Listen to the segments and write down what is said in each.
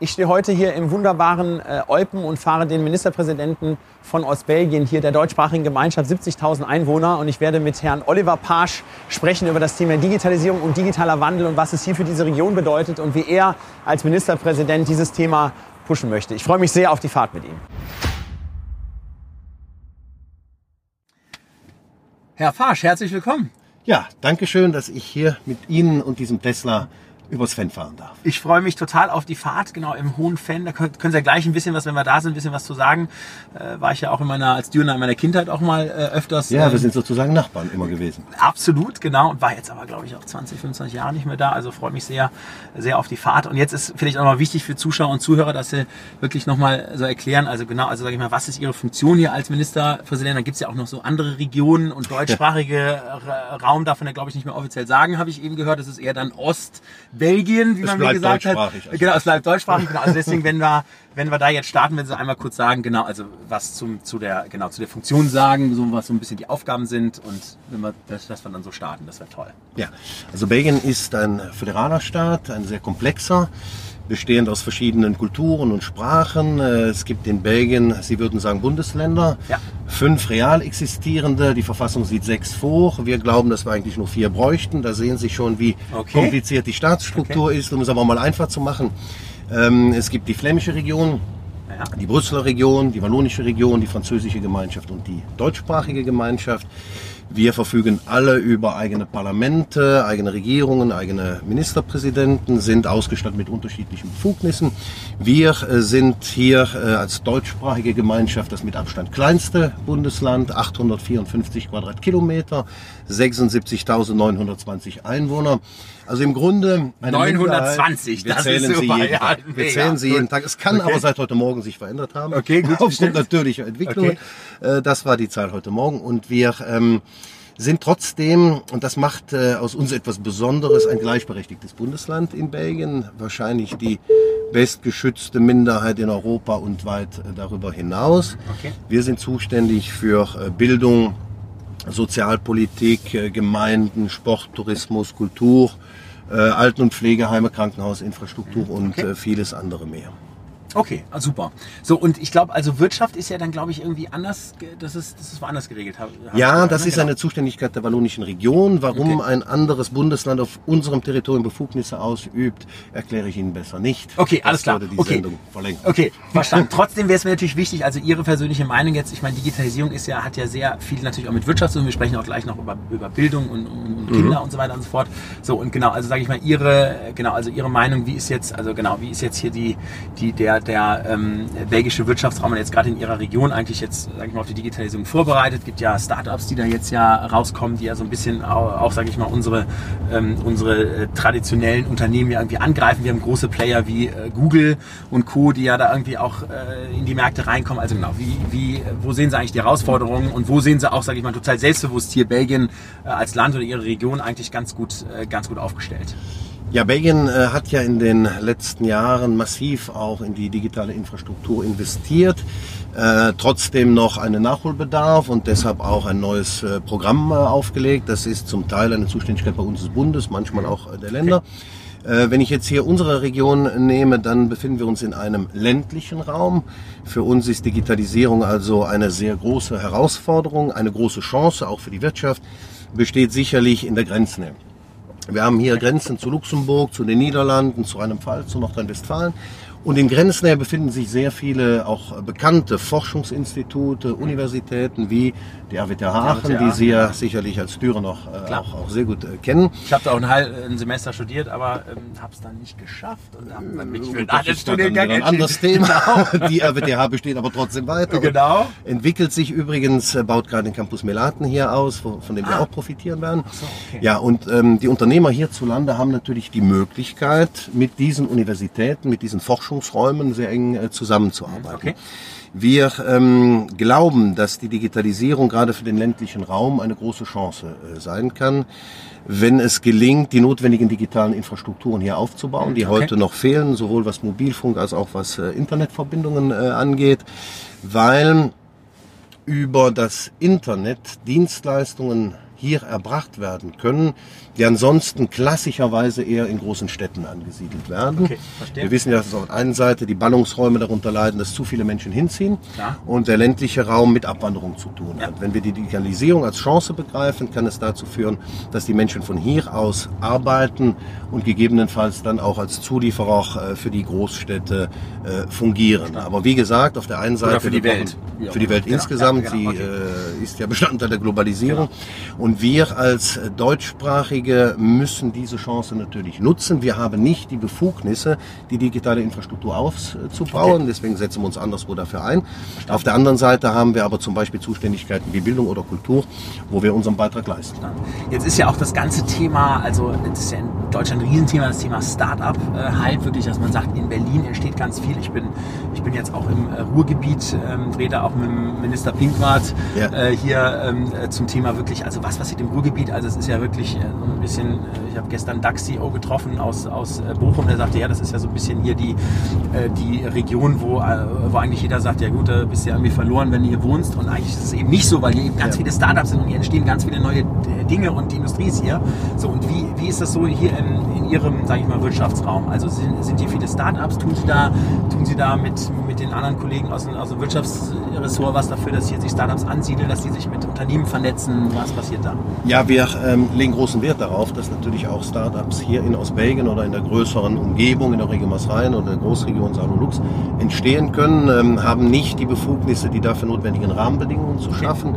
Ich stehe heute hier im wunderbaren äh, und fahre den Ministerpräsidenten von Ostbelgien, hier der deutschsprachigen Gemeinschaft, 70.000 Einwohner. Und ich werde mit Herrn Oliver Pasch sprechen über das Thema Digitalisierung und digitaler Wandel und was es hier für diese Region bedeutet und wie er als Ministerpräsident dieses Thema pushen möchte. Ich freue mich sehr auf die Fahrt mit ihm. Herr Fasch, herzlich willkommen. Ja, danke schön, dass ich hier mit Ihnen und diesem Tesla übers Fenn fahren darf. Ich freue mich total auf die Fahrt, genau im Hohen Fenn. Da können, können Sie ja gleich ein bisschen was, wenn wir da sind, ein bisschen was zu sagen. Äh, war ich ja auch in meiner, als Dürner in meiner Kindheit auch mal äh, öfters. Ja, wir ähm, sind sozusagen Nachbarn immer gewesen. Absolut, genau. Und war jetzt aber, glaube ich, auch 20, 25 Jahre nicht mehr da. Also freue mich sehr, sehr auf die Fahrt. Und jetzt ist vielleicht auch mal wichtig für Zuschauer und Zuhörer, dass Sie wirklich nochmal so erklären, also genau, also sage ich mal, was ist Ihre Funktion hier als Ministerpräsident? Da gibt es ja auch noch so andere Regionen und deutschsprachige Raum darf man ja, glaube ich, nicht mehr offiziell sagen, habe ich eben gehört. Das ist eher dann Ostbelgien, wie man mir gesagt hat. Also. Genau, es bleibt deutschsprachig. Genau. Also deswegen, wenn wir, wenn wir da jetzt starten, wenn Sie einmal kurz sagen, genau, also was zum, zu der, genau, zu der Funktion sagen, so was so ein bisschen die Aufgaben sind und wenn wir, dass, dass wir dann so starten, das wäre toll. Ja, also Belgien ist ein föderaler Staat, ein sehr komplexer bestehend aus verschiedenen Kulturen und Sprachen. Äh, es gibt in Belgien, Sie würden sagen, Bundesländer, ja. fünf real existierende. Die Verfassung sieht sechs vor. Wir glauben, dass wir eigentlich nur vier bräuchten. Da sehen Sie schon, wie okay. kompliziert die Staatsstruktur okay. ist, um es aber mal einfach zu machen. Ähm, es gibt die flämische Region, die Brüsseler Region, die wallonische Region, die französische Gemeinschaft und die deutschsprachige Gemeinschaft. Wir verfügen alle über eigene Parlamente, eigene Regierungen, eigene Ministerpräsidenten, sind ausgestattet mit unterschiedlichen Befugnissen. Wir äh, sind hier äh, als deutschsprachige Gemeinschaft das mit Abstand kleinste Bundesland, 854 Quadratkilometer, 76.920 Einwohner. Also im Grunde 920, wir das zählen ist. Sie jeden ja, Tag. Wir zählen sie jeden Tag. Es kann okay. aber seit heute Morgen sich verändert haben. Okay, gut. Aufgrund natürlicher Entwicklung. Okay. Äh, das war die Zahl heute Morgen. Und wir ähm, sind trotzdem, und das macht äh, aus uns etwas Besonderes, ein gleichberechtigtes Bundesland in Belgien. Wahrscheinlich die bestgeschützte Minderheit in Europa und weit äh, darüber hinaus. Okay. Wir sind zuständig für äh, Bildung, Sozialpolitik, äh, Gemeinden, Sport, Tourismus, Kultur, äh, Alten- und Pflegeheime, Krankenhausinfrastruktur und okay. Äh, vieles andere mehr. Okay, ah, super. So, und ich glaube, also Wirtschaft ist ja dann, glaube ich, irgendwie anders, das ist, das ist woanders geregelt. ja, das ist genau. eine Zuständigkeit der wallonischen Region. Warum okay. ein anderes Bundesland auf unserem Territorium Befugnisse ausübt, erkläre ich Ihnen besser nicht. Okay, alles klar. die okay. Sendung verlenken. Okay, verstanden. Trotzdem wäre es mir natürlich wichtig, also Ihre persönliche Meinung jetzt, ich meine, Digitalisierung ist ja, hat ja sehr viel natürlich auch mit Wirtschaft zu tun. Wir sprechen auch gleich noch über, über Bildung und, und Kinder mhm. und so weiter und so fort. So, und genau, also sage ich mal, Ihre, genau, also Ihre Meinung, wie ist jetzt, also genau, wie ist jetzt hier die, die, der, der ähm, belgische Wirtschaftsraum jetzt gerade in ihrer Region eigentlich jetzt, sage ich mal, auf die Digitalisierung vorbereitet. Es gibt ja Startups, die da jetzt ja rauskommen, die ja so ein bisschen auch, auch sage ich mal, unsere, ähm, unsere äh, traditionellen Unternehmen ja irgendwie angreifen. Wir haben große Player wie äh, Google und Co., die ja da irgendwie auch äh, in die Märkte reinkommen. Also genau, wie, wie, wo sehen Sie eigentlich die Herausforderungen und wo sehen Sie auch, sage ich mal, total selbstbewusst hier Belgien äh, als Land oder Ihre Region eigentlich ganz gut, äh, ganz gut aufgestellt? Ja, Belgien äh, hat ja in den letzten Jahren massiv auch in die digitale Infrastruktur investiert. Äh, trotzdem noch einen Nachholbedarf und deshalb auch ein neues äh, Programm äh, aufgelegt. Das ist zum Teil eine Zuständigkeit bei uns des Bundes, manchmal auch äh, der Länder. Okay. Äh, wenn ich jetzt hier unsere Region nehme, dann befinden wir uns in einem ländlichen Raum. Für uns ist Digitalisierung also eine sehr große Herausforderung, eine große Chance auch für die Wirtschaft, besteht sicherlich in der Grenznähe. Wir haben hier Grenzen zu Luxemburg, zu den Niederlanden, zu Rheinland-Pfalz, zu Nordrhein-Westfalen. Und in Grenznähe befinden sich sehr viele auch bekannte Forschungsinstitute, Universitäten wie die RWTH Aachen, die Sie ja sicherlich als Türe noch äh, auch, auch, sehr gut äh, kennen. Ich habe da auch ein, ein, Semester studiert, aber ähm, habe es dann nicht geschafft und habe dann mich für einen anderen Studiengang ein anderes Thema. Genau. Die RWTH besteht aber trotzdem weiter. Genau. Entwickelt sich übrigens, äh, baut gerade den Campus Melaten hier aus, von dem ah. wir auch profitieren werden. So, okay. Ja, und ähm, die Unternehmer hierzulande haben natürlich die Möglichkeit, mit diesen Universitäten, mit diesen Forschungsräumen sehr eng äh, zusammenzuarbeiten. Okay. Wir ähm, glauben, dass die Digitalisierung gerade für den ländlichen Raum eine große Chance äh, sein kann, wenn es gelingt, die notwendigen digitalen Infrastrukturen hier aufzubauen, die okay. heute noch fehlen, sowohl was Mobilfunk als auch was äh, Internetverbindungen äh, angeht, weil über das Internet Dienstleistungen hier erbracht werden können, die ansonsten klassischerweise eher in großen Städten angesiedelt werden. Okay, Wir wissen ja, dass auf der einen Seite die Ballungsräume darunter leiden, dass zu viele Menschen hinziehen Klar. und der ländliche Raum mit Abwanderung zu tun ja. hat. Wenn wir die Digitalisierung als Chance begreifen, kann es dazu führen, dass die Menschen von hier aus arbeiten und gegebenenfalls dann auch als Zulieferer äh, für die Großstädte äh, fungieren. Aber wie gesagt, auf der einen Seite Oder für die Welt, für die Welt ja, insgesamt, ja, genau. okay. sie äh, ist ja Bestandteil der Globalisierung genau. und wir als deutschsprachige Einige müssen diese Chance natürlich nutzen. Wir haben nicht die Befugnisse, die digitale Infrastruktur aufzubauen. Okay. Deswegen setzen wir uns anderswo dafür ein. Auf der anderen Seite haben wir aber zum Beispiel Zuständigkeiten wie Bildung oder Kultur, wo wir unseren Beitrag leisten. Jetzt ist ja auch das ganze Thema, also das ist ja in Deutschland ein Riesenthema, das Thema Start-up äh, wirklich, dass man sagt, in Berlin entsteht ganz viel. Ich bin, ich bin jetzt auch im äh, Ruhrgebiet, ähm, drehe da auch mit dem Minister Pinkwart ja. äh, hier ähm, äh, zum Thema wirklich, also was passiert im Ruhrgebiet, also es ist ja wirklich äh, ein bisschen, äh, ich habe gestern DAX-CEO getroffen aus, aus äh, Bochum, der sagte, ja, das ist ja so ein bisschen hier die, äh, die Region, wo, wo eigentlich jeder sagt, ja gut, da bist du ja irgendwie verloren, wenn du hier wohnst. Und eigentlich ist es eben nicht so, weil hier eben ganz ja. viele Startups sind und hier entstehen ganz viele neue Dinge und die Industrie ist hier. So, und wie, wie ist das so hier in, in Ihrem, sage ich mal, Wirtschaftsraum? Also sind, sind hier viele Startups? Tun Sie da, tun Sie da mit, mit den anderen Kollegen aus, aus dem Wirtschaftsressort was dafür, dass hier sich Startups ansiedeln, dass die sich mit Unternehmen vernetzen? Was passiert da? Ja, wir ähm, legen großen Wert darauf, dass natürlich auch Startups hier in Ostbelgien oder in der größeren Umgebung, in der Region Masrain oder der Großregion Sanolux entstehen können, ähm, haben nicht die Befugnisse, die dafür notwendigen Rahmenbedingungen zu schaffen,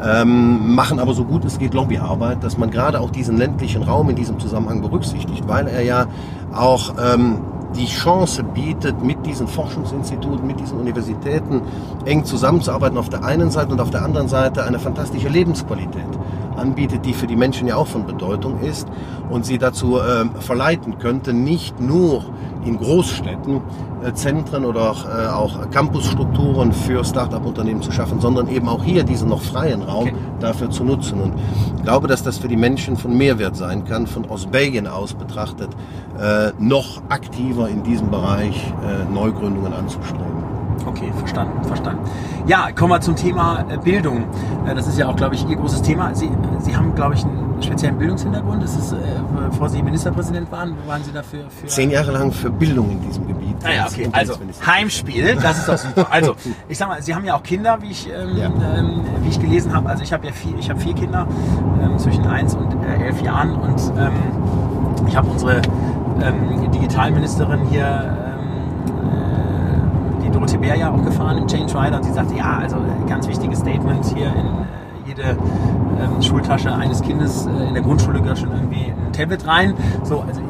ähm, machen aber so gut es geht Lobbyarbeit, dass man gerade auch diesen ländlichen Raum in diesem Zusammenhang berücksichtigt, weil er ja auch ähm, die Chance bietet, mit diesen Forschungsinstituten, mit diesen Universitäten eng zusammenzuarbeiten auf der einen Seite und auf der anderen Seite eine fantastische Lebensqualität anbietet, die für die Menschen ja auch von Bedeutung ist und sie dazu äh, verleiten könnte, nicht nur in Großstädten äh, Zentren oder äh, auch Campusstrukturen für Start-up-Unternehmen zu schaffen, sondern eben auch hier diesen noch freien Raum okay. dafür zu nutzen. Und ich glaube, dass das für die Menschen von Mehrwert sein kann, von aus Belgien aus betrachtet, äh, noch aktiver in diesem Bereich äh, Neugründungen anzustreben. Okay, verstanden, verstanden. Ja, kommen wir zum Thema äh, Bildung. Äh, das ist ja auch, glaube ich, Ihr großes Thema. Sie, Sie haben, glaube ich, einen speziellen Bildungshintergrund. Das ist, äh, bevor Sie Ministerpräsident waren, waren Sie dafür für... Zehn Jahre lang für Bildung in diesem Gebiet. Ah ja, okay. Also, Heimspiel, das ist doch super. Also, ich sag mal, Sie haben ja auch Kinder, wie ich, ähm, ja. ähm, wie ich gelesen habe. Also, ich habe ja vier, ich hab vier Kinder ähm, zwischen eins und äh, elf Jahren und ähm, ich habe unsere ähm, Digitalministerin hier Dorothee Bär ja auch gefahren im Change Rider und sie sagte, ja, also äh, ganz wichtiges Statement hier in äh, jede ähm, Schultasche eines Kindes äh, in der Grundschule gehört schon irgendwie ein Tablet rein. So, also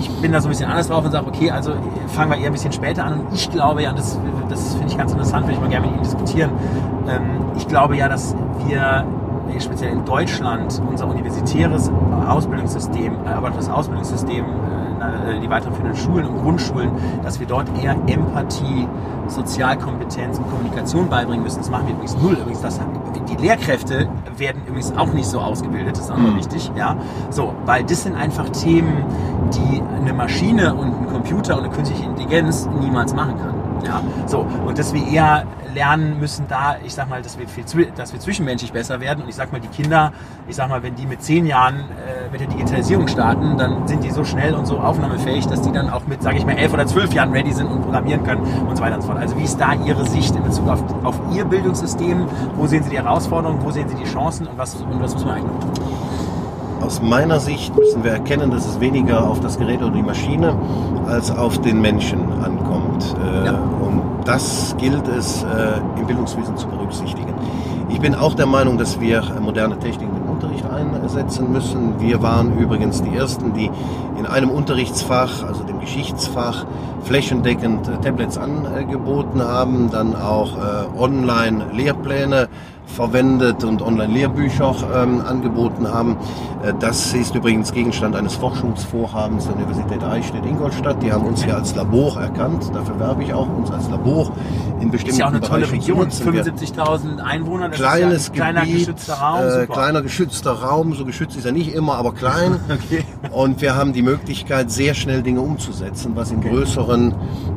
ich bin da so ein bisschen anders drauf und sage, okay, also fangen wir eher ein bisschen später an. Und ich glaube ja, das, das finde ich ganz interessant, würde ich mal gerne mit Ihnen diskutieren. Ähm, ich glaube ja, dass wir speziell in Deutschland unser universitäres Ausbildungssystem, aber das Ausbildungssystem äh, die weiterführenden Schulen und Grundschulen, dass wir dort eher Empathie, Sozialkompetenz und Kommunikation beibringen müssen. Das machen wir übrigens null. Übrigens, das, die Lehrkräfte werden übrigens auch nicht so ausgebildet, das ist auch mhm. wichtig. Ja? So, weil das sind einfach Themen, die eine Maschine und ein Computer und eine künstliche Intelligenz niemals machen kann. Ja? So, und dass wir eher lernen müssen, da, ich sag mal, dass wir, viel, dass wir zwischenmenschlich besser werden. Und ich sag mal, die Kinder, ich sag mal, wenn die mit zehn Jahren äh, mit der Digitalisierung starten, dann sind die so schnell und so aufnahmefähig, dass die dann auch mit, sage ich mal, elf oder zwölf Jahren ready sind und programmieren können und so weiter und so fort. Also wie ist da Ihre Sicht in Bezug auf, auf Ihr Bildungssystem? Wo sehen Sie die Herausforderungen? Wo sehen Sie die Chancen? Und was, und was muss man eigentlich tun? Aus meiner Sicht müssen wir erkennen, dass es weniger auf das Gerät oder die Maschine als auf den Menschen ankommt. Äh, ja. Und das gilt es äh, im Bildungswesen zu berücksichtigen. Ich bin auch der Meinung, dass wir moderne Techniken im Unterricht einsetzen müssen. Wir waren übrigens die Ersten, die in einem Unterrichtsfach, also dem Geschichtsfach, flächendeckend äh, Tablets angeboten haben, dann auch äh, Online-Lehrpläne verwendet und Online-Lehrbücher ähm, angeboten haben. Äh, das ist übrigens Gegenstand eines Forschungsvorhabens der Universität Eichstätt-Ingolstadt. Die haben uns hier als Labor erkannt. Dafür werbe ich auch, uns als Labor in bestimmten Ist ja auch eine tolle Region, 75.000 Einwohner. Das kleines ist ja ein kleiner Gebiet, geschützter Raum. Äh, kleiner geschützter Raum. So geschützt ist er nicht immer, aber klein. okay. Und wir haben die Möglichkeit, sehr schnell Dinge umzusetzen, was in okay. größeren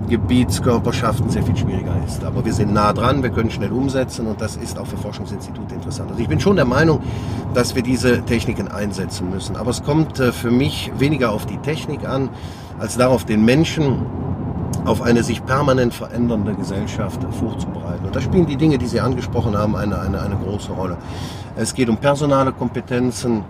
Gebietskörperschaften sehr viel schwieriger ist. Aber wir sind nah dran, wir können schnell umsetzen und das ist auch für Forschungsinstitute interessant. Also ich bin schon der Meinung, dass wir diese Techniken einsetzen müssen. Aber es kommt äh, für mich weniger auf die Technik an, als darauf den Menschen auf eine sich permanent verändernde Gesellschaft vorzubereiten. Und da spielen die Dinge, die Sie angesprochen haben, eine, eine, eine große Rolle. Es geht um personale Kompetenzen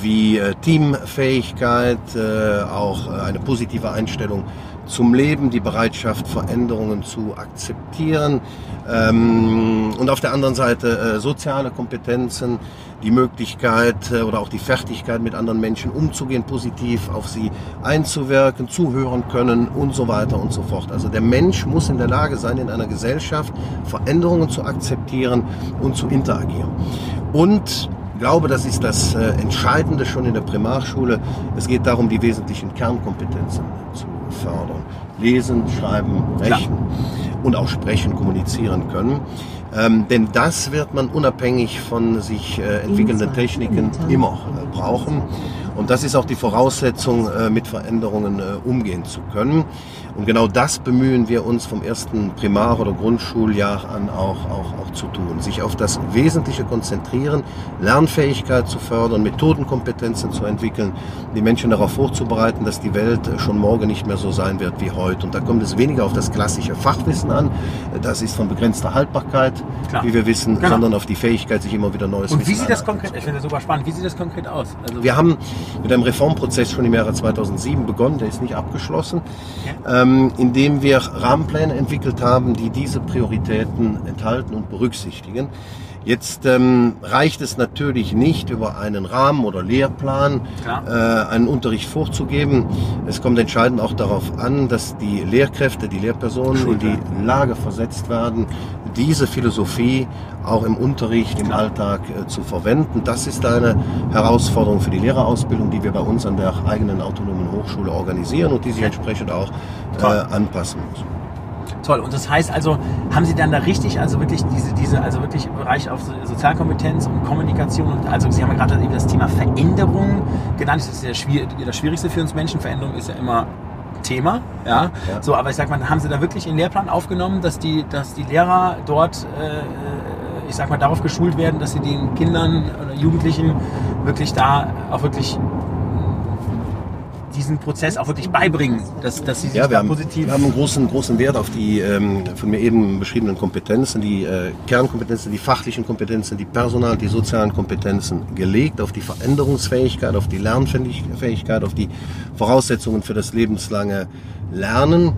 wie äh, Teamfähigkeit, äh, auch eine positive Einstellung zum Leben, die Bereitschaft, Veränderungen zu akzeptieren ähm, und auf der anderen Seite äh, soziale Kompetenzen, die Möglichkeit äh, oder auch die Fertigkeit, mit anderen Menschen umzugehen, positiv auf sie einzuwirken, zuhören können und so weiter und so fort. Also der Mensch muss in der Lage sein, in einer Gesellschaft Veränderungen zu akzeptieren und zu interagieren. Und ich glaube, das ist das äh, Entscheidende schon in der Primarschule. Es geht darum, die wesentlichen Kernkompetenzen zu fördern. Lesen, schreiben, rechnen Klar. und auch sprechen, kommunizieren können. Ähm, denn das wird man unabhängig von sich äh, entwickelnden Techniken immer äh, brauchen. Und das ist auch die Voraussetzung, äh, mit Veränderungen äh, umgehen zu können. Und genau das bemühen wir uns vom ersten Primar- oder Grundschuljahr an auch, auch, auch zu tun. Sich auf das Wesentliche konzentrieren, Lernfähigkeit zu fördern, Methodenkompetenzen zu entwickeln, die Menschen darauf vorzubereiten, dass die Welt schon morgen nicht mehr so sein wird wie heute. Und da kommt es weniger auf das klassische Fachwissen an. Das ist von begrenzter Haltbarkeit, Klar. wie wir wissen, genau. sondern auf die Fähigkeit, sich immer wieder Neues Und wie sieht das konkret, ich finde das super spannend, wie sieht das konkret aus? Also wir haben mit einem Reformprozess schon im Jahre 2007 begonnen, der ist nicht abgeschlossen. Ja ähm, indem wir Rahmenpläne entwickelt haben, die diese Prioritäten enthalten und berücksichtigen. Jetzt ähm, reicht es natürlich nicht, über einen Rahmen oder Lehrplan äh, einen Unterricht vorzugeben. Es kommt entscheidend auch darauf an, dass die Lehrkräfte, die Lehrpersonen in die Lage versetzt werden, diese Philosophie auch im Unterricht, im Alltag äh, zu verwenden. Das ist eine Herausforderung für die Lehrerausbildung, die wir bei uns an der eigenen autonomen Hochschule organisieren und die sich entsprechend auch äh, anpassen muss. Toll. Und das heißt also, haben Sie dann da richtig, also wirklich diese, diese, also wirklich im Bereich auf Sozialkompetenz und Kommunikation und also Sie haben ja gerade eben das Thema Veränderung genannt. Das ist ja schwierig, das Schwierigste für uns Menschen. Veränderung ist ja immer Thema, ja? ja. So, aber ich sag mal, haben Sie da wirklich in den Lehrplan aufgenommen, dass die, dass die Lehrer dort, äh, ich sag mal, darauf geschult werden, dass sie den Kindern oder Jugendlichen wirklich da auch wirklich diesen Prozess auch wirklich beibringen, dass, dass sie sich ja, wir haben, positiv... Wir haben einen großen, großen Wert auf die ähm, von mir eben beschriebenen Kompetenzen, die äh, Kernkompetenzen, die fachlichen Kompetenzen, die Personal-, die sozialen Kompetenzen gelegt, auf die Veränderungsfähigkeit, auf die Lernfähigkeit, auf die Voraussetzungen für das lebenslange Lernen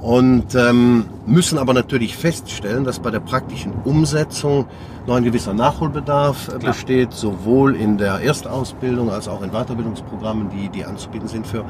und ähm, müssen aber natürlich feststellen, dass bei der praktischen Umsetzung noch ein gewisser Nachholbedarf äh, Klar. besteht, sowohl in der Erstausbildung als auch in Weiterbildungsprogrammen, die, die anzubieten sind für,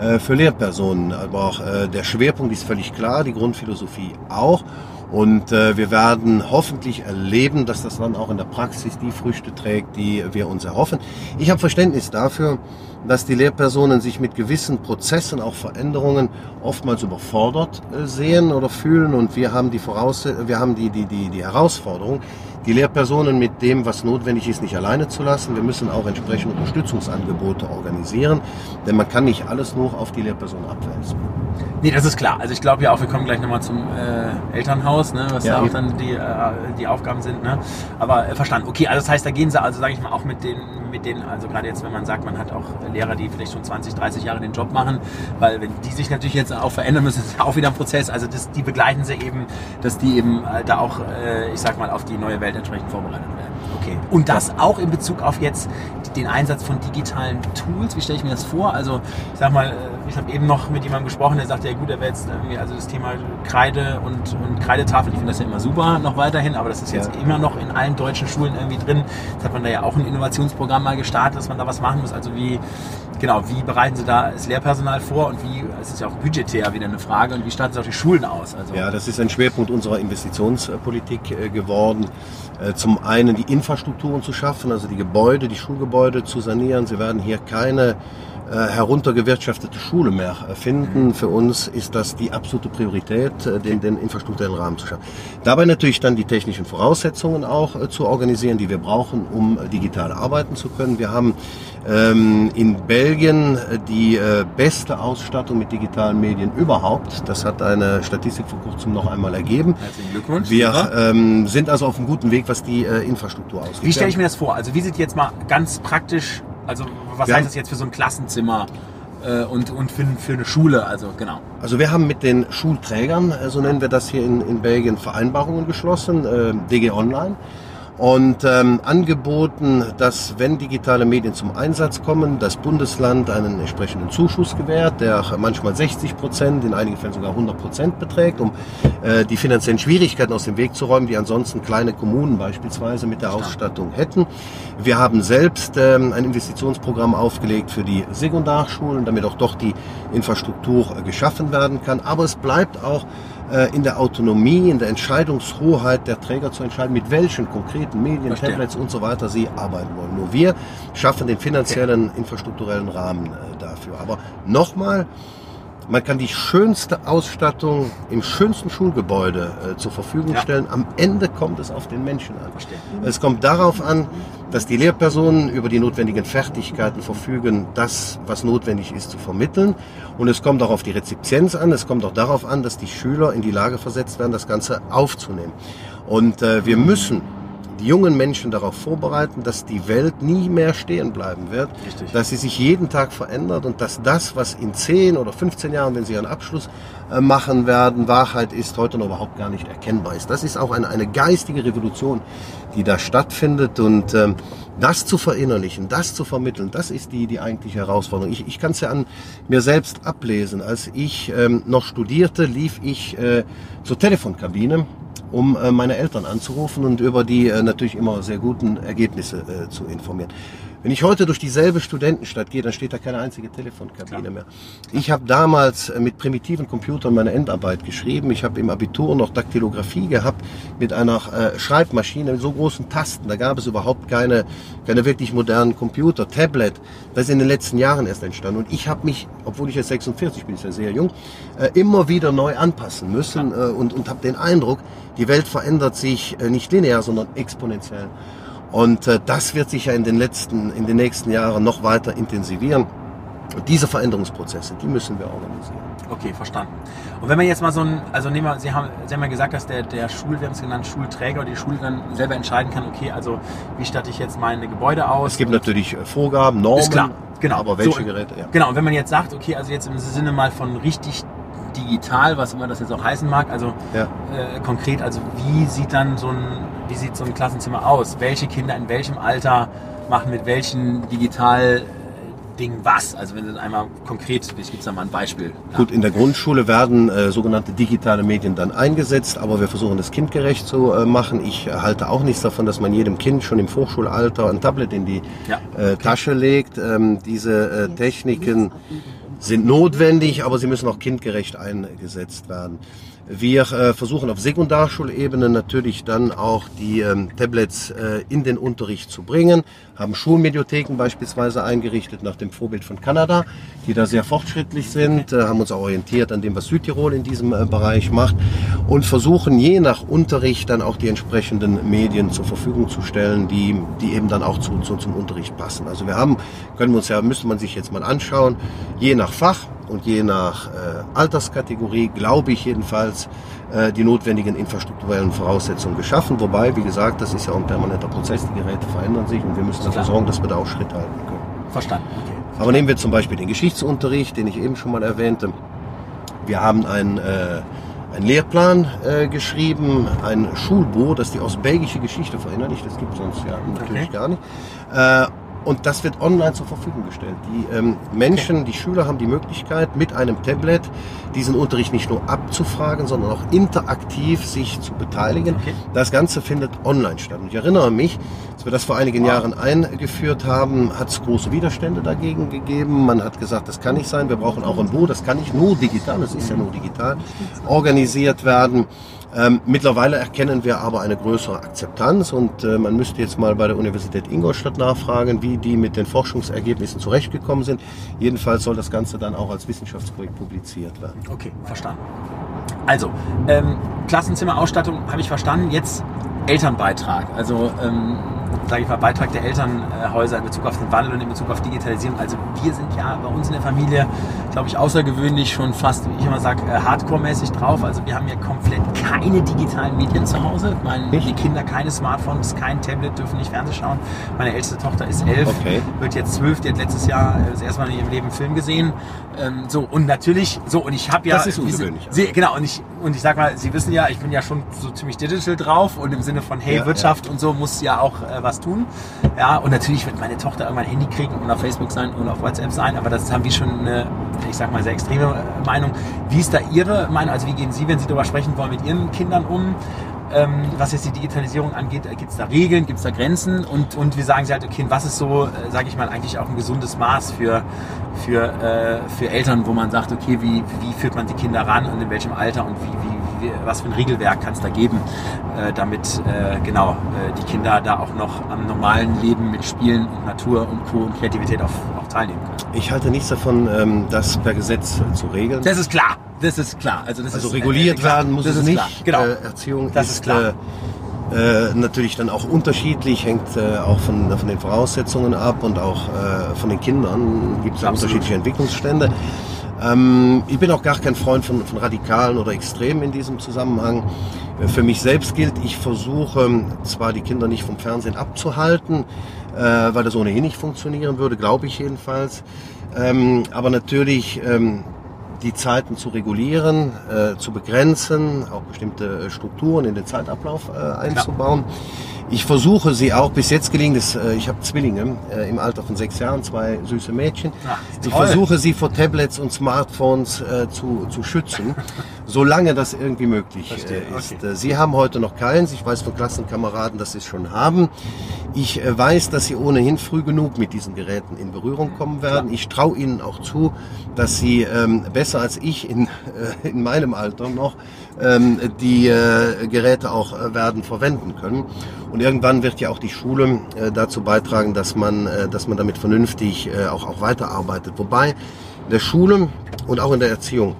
äh, für Lehrpersonen. Aber auch äh, der Schwerpunkt ist völlig klar, die Grundphilosophie auch. Und äh, wir werden hoffentlich erleben, dass das dann auch in der Praxis die Früchte trägt, die wir uns erhoffen. Ich habe Verständnis dafür, dass die Lehrpersonen sich mit gewissen Prozessen, auch Veränderungen, oftmals überfordert äh, sehen oder fühlen. Und wir haben die Voraussetzung, wir haben die, die, die, die Herausforderung, die Lehrpersonen mit dem, was notwendig ist, nicht alleine zu lassen. Wir müssen auch entsprechende Unterstützungsangebote organisieren, denn man kann nicht alles nur auf die Lehrperson abwälzen. Nee, das ist klar. Also ich glaube ja auch, wir kommen gleich nochmal zum äh, Elternhaus, ne, was ja, da auch dann die, äh, die Aufgaben sind. Ne? Aber äh, verstanden. Okay, also das heißt, da gehen sie also, sage ich mal, auch mit den, mit den, also gerade jetzt, wenn man sagt, man hat auch Lehrer, die vielleicht schon 20, 30 Jahre den Job machen, weil wenn die sich natürlich jetzt auch verändern müssen, ist auch wieder ein Prozess. Also das, die begleiten sie eben, dass die eben äh, da auch, äh, ich sag mal, auf die neue Welt entsprechend vorbereitet werden. Okay. Und das auch in Bezug auf jetzt den Einsatz von digitalen Tools. Wie stelle ich mir das vor? Also ich sag mal, äh, ich habe eben noch mit jemandem gesprochen, der sagte, ja gut, er wäre jetzt irgendwie, also das Thema Kreide und, und Kreidetafel, ich finde das ja immer super noch weiterhin, aber das ist jetzt ja. immer noch in allen deutschen Schulen irgendwie drin. Jetzt hat man da ja auch ein Innovationsprogramm mal gestartet, dass man da was machen muss. Also wie, genau, wie bereiten Sie da das Lehrpersonal vor und wie, es ist ja auch budgetär wieder eine Frage, und wie starten Sie auch die Schulen aus? Also ja, das ist ein Schwerpunkt unserer Investitionspolitik äh, geworden. äh, zum einen die Infrastrukturen zu schaffen, also die Gebäude, die Schulgebäude zu sanieren. Sie werden hier keine heruntergewirtschaftete Schule mehr finden. Für uns ist das die absolute Priorität, äh, den, den infrastrukturellen Rahmen zu schaffen. Dabei natürlich dann die technischen Voraussetzungen auch äh, zu organisieren, die wir brauchen, um digital arbeiten zu können. Wir haben ähm, in Belgien die äh, beste Ausstattung mit digitalen Medien überhaupt. Das hat eine Statistik vor kurzem noch einmal ergeben. Herzlichen Glückwunsch. Wir ähm, sind also auf einem guten Weg, was die äh, Infrastruktur ausgeht. Wie stelle ich mir das vor? Also wie sieht jetzt mal ganz praktisch also was wir heißt das jetzt für so ein Klassenzimmer äh, und, und für, für eine Schule? Also genau. Also wir haben mit den Schulträgern, äh, so nennen wir das hier in, in Belgien, Vereinbarungen geschlossen, äh, DG Online und ähm, angeboten, dass wenn digitale Medien zum Einsatz kommen, das Bundesland einen entsprechenden Zuschuss gewährt, der manchmal 60 Prozent, in einigen Fällen sogar 100 Prozent beträgt, um äh, die finanziellen Schwierigkeiten aus dem Weg zu räumen, die ansonsten kleine Kommunen beispielsweise mit der Ausstattung hätten. Wir haben selbst ähm, ein Investitionsprogramm aufgelegt für die Sekundarschulen, damit auch doch die Infrastruktur äh, geschaffen werden kann. Aber es bleibt auch in der Autonomie, in der Entscheidungshoheit der Träger zu entscheiden, mit welchen konkreten Medien, Verstehe. Tablets und so weiter sie arbeiten wollen. Nur wir schaffen den finanziellen, infrastrukturellen Rahmen äh, dafür. Aber nochmal, man kann die schönste Ausstattung im schönsten Schulgebäude äh, zur Verfügung ja. stellen. Am Ende kommt es auf den Menschen an. Verstehe. Es kommt darauf an, dass die Lehrpersonen über die notwendigen Fertigkeiten verfügen, das, was notwendig ist, zu vermitteln. Und es kommt auch auf die Rezipienz an. Es kommt auch darauf an, dass die Schüler in die Lage versetzt werden, das Ganze aufzunehmen. Und äh, wir müssen die jungen Menschen darauf vorbereiten, dass die Welt nie mehr stehen bleiben wird, Richtig. dass sie sich jeden Tag verändert und dass das, was in 10 oder 15 Jahren, wenn sie ihren Abschluss äh, machen werden, Wahrheit ist, heute noch überhaupt gar nicht erkennbar ist. Das ist auch eine, eine geistige Revolution, die da stattfindet und ähm, das zu verinnerlichen, das zu vermitteln, das ist die, die eigentliche Herausforderung. Ich, ich kann es ja an mir selbst ablesen. Als ich ähm, noch studierte, lief ich äh, zur Telefonkabine um äh, meine Eltern anzurufen und über die äh, natürlich immer sehr guten Ergebnisse äh, zu informieren. Wenn ich heute durch dieselbe Studentenstadt gehe, dann steht da keine einzige Telefonkabine Klar. mehr. Ich habe damals mit primitiven Computern meine Endarbeit geschrieben. Ich habe im Abitur noch Daktylographie gehabt mit einer äh, Schreibmaschine mit so großen Tasten. Da gab es überhaupt keine, keine wirklich modernen Computer. Tablet, das ist in den letzten Jahren erst entstanden. Und ich habe mich, obwohl ich jetzt 46 bin, ist ja sehr jung, äh, immer wieder neu anpassen müssen äh, und, und habe den Eindruck, die Welt verändert sich äh, nicht linear, sondern exponentiell. Und äh, das wird sich ja in den letzten, in den nächsten Jahren noch weiter intensivieren. Und diese Veränderungsprozesse, die müssen wir organisieren. Okay, verstanden. Und wenn man jetzt mal so ein, also nehmen wir, Sie haben, Sie haben ja gesagt, dass der, der Schul, wir haben es genannt, Schulträger oder die Schule dann selber entscheiden kann, okay, also wie statte ich jetzt meine Gebäude aus? Es gibt natürlich äh, Vorgaben, Normen. Ist klar, genau. Aber welche so, Geräte, ja. Genau, und wenn man jetzt sagt, okay, also jetzt im Sinne mal von richtig digital, was immer das jetzt auch heißen mag, also ja. äh, konkret, also wie sieht dann so ein, wie sieht so ein Klassenzimmer aus? Welche Kinder in welchem Alter machen mit welchen digital Ding was? Also wenn du einmal konkret, ich gebe da mal ein Beispiel. Gut, in der Grundschule werden äh, sogenannte digitale Medien dann eingesetzt, aber wir versuchen das kindgerecht zu äh, machen. Ich halte auch nichts davon, dass man jedem Kind schon im Vorschulalter ein Tablet in die ja. äh, Tasche legt. Ähm, diese äh, Techniken sind notwendig, aber sie müssen auch kindgerecht eingesetzt werden. Wir äh, versuchen auf Sekundarschulebene natürlich dann auch die ähm, Tablets äh, in den Unterricht zu bringen, haben Schulmediotheken beispielsweise eingerichtet nach dem Vorbild von Kanada, die da sehr fortschrittlich sind, äh, haben uns auch orientiert an dem, was Südtirol in diesem Bereich macht und versuchen je nach Unterricht dann auch die entsprechenden Medien zur Verfügung zu stellen, die, die eben dann auch zu, zu, zum Unterricht passen. Also wir haben, können wir uns ja, müsste man sich jetzt mal anschauen, je nach Fach, und je nach äh, Alterskategorie, glaube ich jedenfalls, äh, die notwendigen infrastrukturellen Voraussetzungen geschaffen. Wobei, wie gesagt, das ist ja auch ein permanenter Prozess, die Geräte verändern sich und wir müssen dafür sorgen, dass wir da auch Schritt halten können. Verstanden. Okay. Aber nehmen wir zum Beispiel den Geschichtsunterricht, den ich eben schon mal erwähnte. Wir haben einen, äh, einen Lehrplan äh, geschrieben, ein Schulbuch, das die ostbelgische Geschichte verinnerlicht. Das gibt es sonst ja natürlich okay. gar nicht. Äh, und das wird online zur Verfügung gestellt. Die ähm, Menschen, die Schüler haben die Möglichkeit, mit einem Tablet diesen Unterricht nicht nur abzufragen, sondern auch interaktiv sich zu beteiligen. Okay. Das Ganze findet online statt. Und ich erinnere mich, als wir das vor einigen wow. Jahren eingeführt haben, hat es große Widerstände dagegen gegeben. Man hat gesagt, das kann nicht sein. Wir brauchen auch ein Bo, das kann nicht nur digital, das ist ja nur digital, organisiert werden. Ähm, mittlerweile erkennen wir aber eine größere Akzeptanz und äh, man müsste jetzt mal bei der Universität Ingolstadt nachfragen, wie die mit den Forschungsergebnissen zurechtgekommen sind. Jedenfalls soll das Ganze dann auch als Wissenschaftsprojekt publiziert werden. Okay, verstanden. Also, ähm, Klassenzimmerausstattung habe ich verstanden. Jetzt Elternbeitrag. Also ähm, sage ich mal, Beitrag der Elternhäuser in Bezug auf den Wandel und in Bezug auf Digitalisierung. Also wir sind ja bei uns in der Familie, glaube ich, außergewöhnlich schon fast, wie ich immer sage, äh, hardcore-mäßig drauf. Also wir haben ja komplett keine digitalen Medien zu Hause. Meine, die Kinder keine Smartphones, kein Tablet, dürfen nicht Fernsehen schauen. Meine älteste Tochter ist elf, okay. wird jetzt zwölf, die hat letztes Jahr äh, das erste Mal in ihrem Leben einen Film gesehen. Ähm, so, und natürlich, so, und ich habe ja... Das ist ungewöhnlich. Sie, sie, genau, und ich, und ich sag mal, Sie wissen ja, ich bin ja schon so ziemlich digital drauf und im Sinne von, hey, ja, Wirtschaft ja. und so muss ja auch äh, was tun. Ja, und natürlich wird meine Tochter irgendwann ein Handy kriegen und auf Facebook sein und auf WhatsApp sein, aber das haben wir schon eine, ich sag mal, sehr extreme Meinung. Wie ist da Ihre Meinung? Also wie gehen Sie, wenn Sie darüber sprechen wollen, mit Ihren Kindern um? Ähm, was jetzt die Digitalisierung angeht, äh, gibt es da Regeln, gibt es da Grenzen? Und, und wie sagen Sie halt, okay, was ist so, äh, sage ich mal, eigentlich auch ein gesundes Maß für, für, äh, für Eltern, wo man sagt, okay, wie, wie führt man die Kinder ran und in welchem Alter und wie, wie, was für ein Regelwerk kann es da geben, äh, damit äh, genau äh, die Kinder da auch noch am normalen Leben mit Spielen und Natur und Co. und Kreativität auch, auch teilnehmen können. Ich halte nichts davon, ähm, das per Gesetz zu regeln. Das ist klar. Das ist klar. Also, das also ist, reguliert werden muss es nicht. Genau. Erziehung das ist, ist klar. Äh, natürlich dann auch unterschiedlich, hängt äh, auch von, von den Voraussetzungen ab und auch äh, von den Kindern. Gibt es unterschiedliche Entwicklungsstände. Ähm, ich bin auch gar kein Freund von, von Radikalen oder Extremen in diesem Zusammenhang. Äh, für mich selbst gilt, ich versuche zwar die Kinder nicht vom Fernsehen abzuhalten, äh, weil das ohnehin nicht funktionieren würde, glaube ich jedenfalls. Ähm, aber natürlich ähm, die Zeiten zu regulieren, äh, zu begrenzen, auch bestimmte äh, Strukturen in den Zeitablauf äh, einzubauen. Ja. Ich versuche sie auch, bis jetzt gelingt es, äh, ich habe Zwillinge äh, im Alter von sechs Jahren, zwei süße Mädchen. Ach, ich versuche sie vor Tablets und Smartphones äh, zu, zu schützen, solange das irgendwie möglich ist. Okay. Sie haben heute noch keins, ich weiß von Klassenkameraden, dass sie es schon haben. Ich weiß, dass sie ohnehin früh genug mit diesen Geräten in Berührung kommen werden. Ich traue ihnen auch zu, dass sie ähm, besser als ich in, in meinem Alter noch ähm, die Geräte auch werden verwenden können. Und irgendwann wird ja auch die Schule äh, dazu beitragen, dass man, äh, dass man damit vernünftig äh, auch, auch weiterarbeitet. Wobei in der Schule und auch in der Erziehung,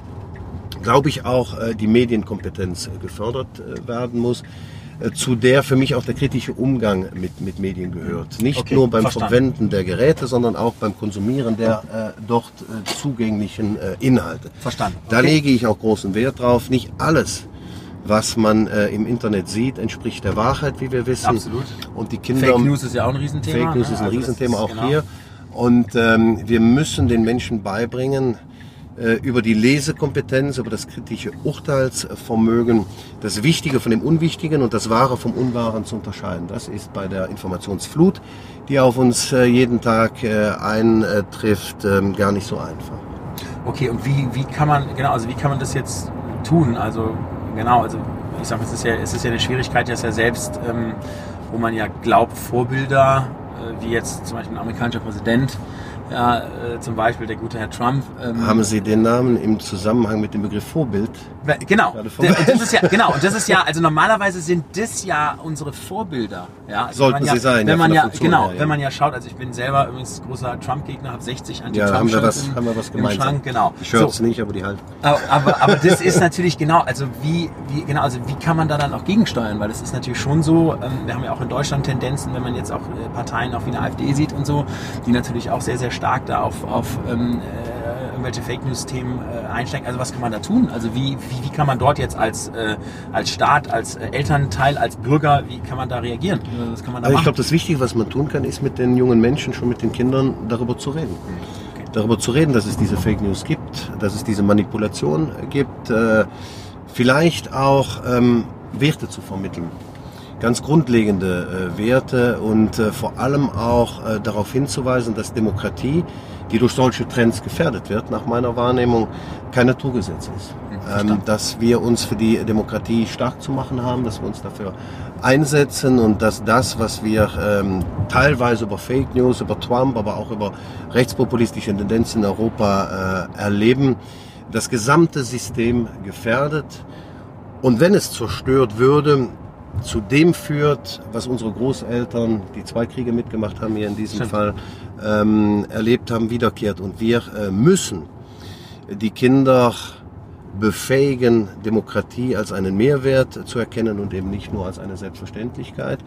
glaube ich, auch äh, die Medienkompetenz äh, gefördert äh, werden muss äh, zu der für mich auch der kritische Umgang mit, mit Medien gehört. Nicht okay, nur beim verstanden. Verwenden der Geräte, sondern auch beim Konsumieren der äh, dort äh, zugänglichen äh, Inhalte. Verstanden. Okay. Da lege ich auch großen Wert drauf. Nicht alles was man äh, im Internet sieht, entspricht der Wahrheit, wie wir wissen. Absolut. Und die Kinder. Fake News ist ja auch ein Riesenthema. Fake News ne? ist ein also Riesenthema ist, auch genau. hier. Und ähm, wir müssen den Menschen beibringen, äh, über die Lesekompetenz, über das kritische Urteilsvermögen, das Wichtige von dem Unwichtigen und das Wahre vom Unwahren zu unterscheiden. Das ist bei der Informationsflut, die auf uns äh, jeden Tag äh, eintrifft, ähm, gar nicht so einfach. Okay, und wie, wie kann man, genau, also wie kann man das jetzt tun? Also genau, also ich sage, es ist ja, es ist ja eine Schwierigkeit, dass ja selbst, ähm, wo man ja glaubt, Vorbilder, äh, wie jetzt zum Beispiel ein amerikanischer Präsident, ja, äh, zum Beispiel der gute Herr Trump. Ähm, Haben Sie den Namen im Zusammenhang mit dem Begriff Vorbild? Genau. Das ist ja, genau. Und das ist ja, also normalerweise sind das ja unsere Vorbilder. Ja, also Sollten ja, sie sein. Wenn man ja, genau, her, wenn man ja schaut, also ich bin selber übrigens großer Trump-Gegner, habe 60 Anti-Trump ja, haben wir was, im, haben wir was gemeinsam. Schrank, genau. Die Shirts so. nicht, aber die halt. Aber, aber, aber das ist natürlich genau, also wie, wie, genau, also wie kann man da dann auch gegensteuern? Weil das ist natürlich schon so, ähm, wir haben ja auch in Deutschland Tendenzen, wenn man jetzt auch äh, Parteien auch wie eine AfD sieht und so, die natürlich auch sehr, sehr stark da auf, auf ähm, äh, irgendwelche Fake News-Themen äh, einsteigen. Also was kann man da tun? Also wie, wie, wie kann man dort jetzt als, äh, als Staat, als äh, Elternteil, als Bürger, wie kann man da reagieren? Was kann man da also ich glaube, das Wichtige, was man tun kann, ist mit den jungen Menschen, schon mit den Kindern darüber zu reden. Okay. Darüber zu reden, dass es diese Fake News gibt, dass es diese Manipulation gibt, äh, vielleicht auch ähm, Werte zu vermitteln ganz grundlegende äh, Werte und äh, vor allem auch äh, darauf hinzuweisen, dass Demokratie die durch solche Trends gefährdet wird, nach meiner Wahrnehmung, kein Naturgesetz ist. Ähm, dass wir uns für die Demokratie stark zu machen haben, dass wir uns dafür einsetzen und dass das, was wir ähm, teilweise über Fake News, über Trump, aber auch über rechtspopulistische Tendenzen in Europa äh, erleben, das gesamte System gefährdet Und wenn es zerstört würde, zu dem führt, was unsere Großeltern, die zwei Kriege mitgemacht haben, hier in diesem Stimmt. Fall ähm, erlebt haben, wiederkehrt. Und wir äh, müssen die Kinder befähigen, Demokratie als einen Mehrwert zu erkennen und eben nicht nur als eine Selbstverständlichkeit.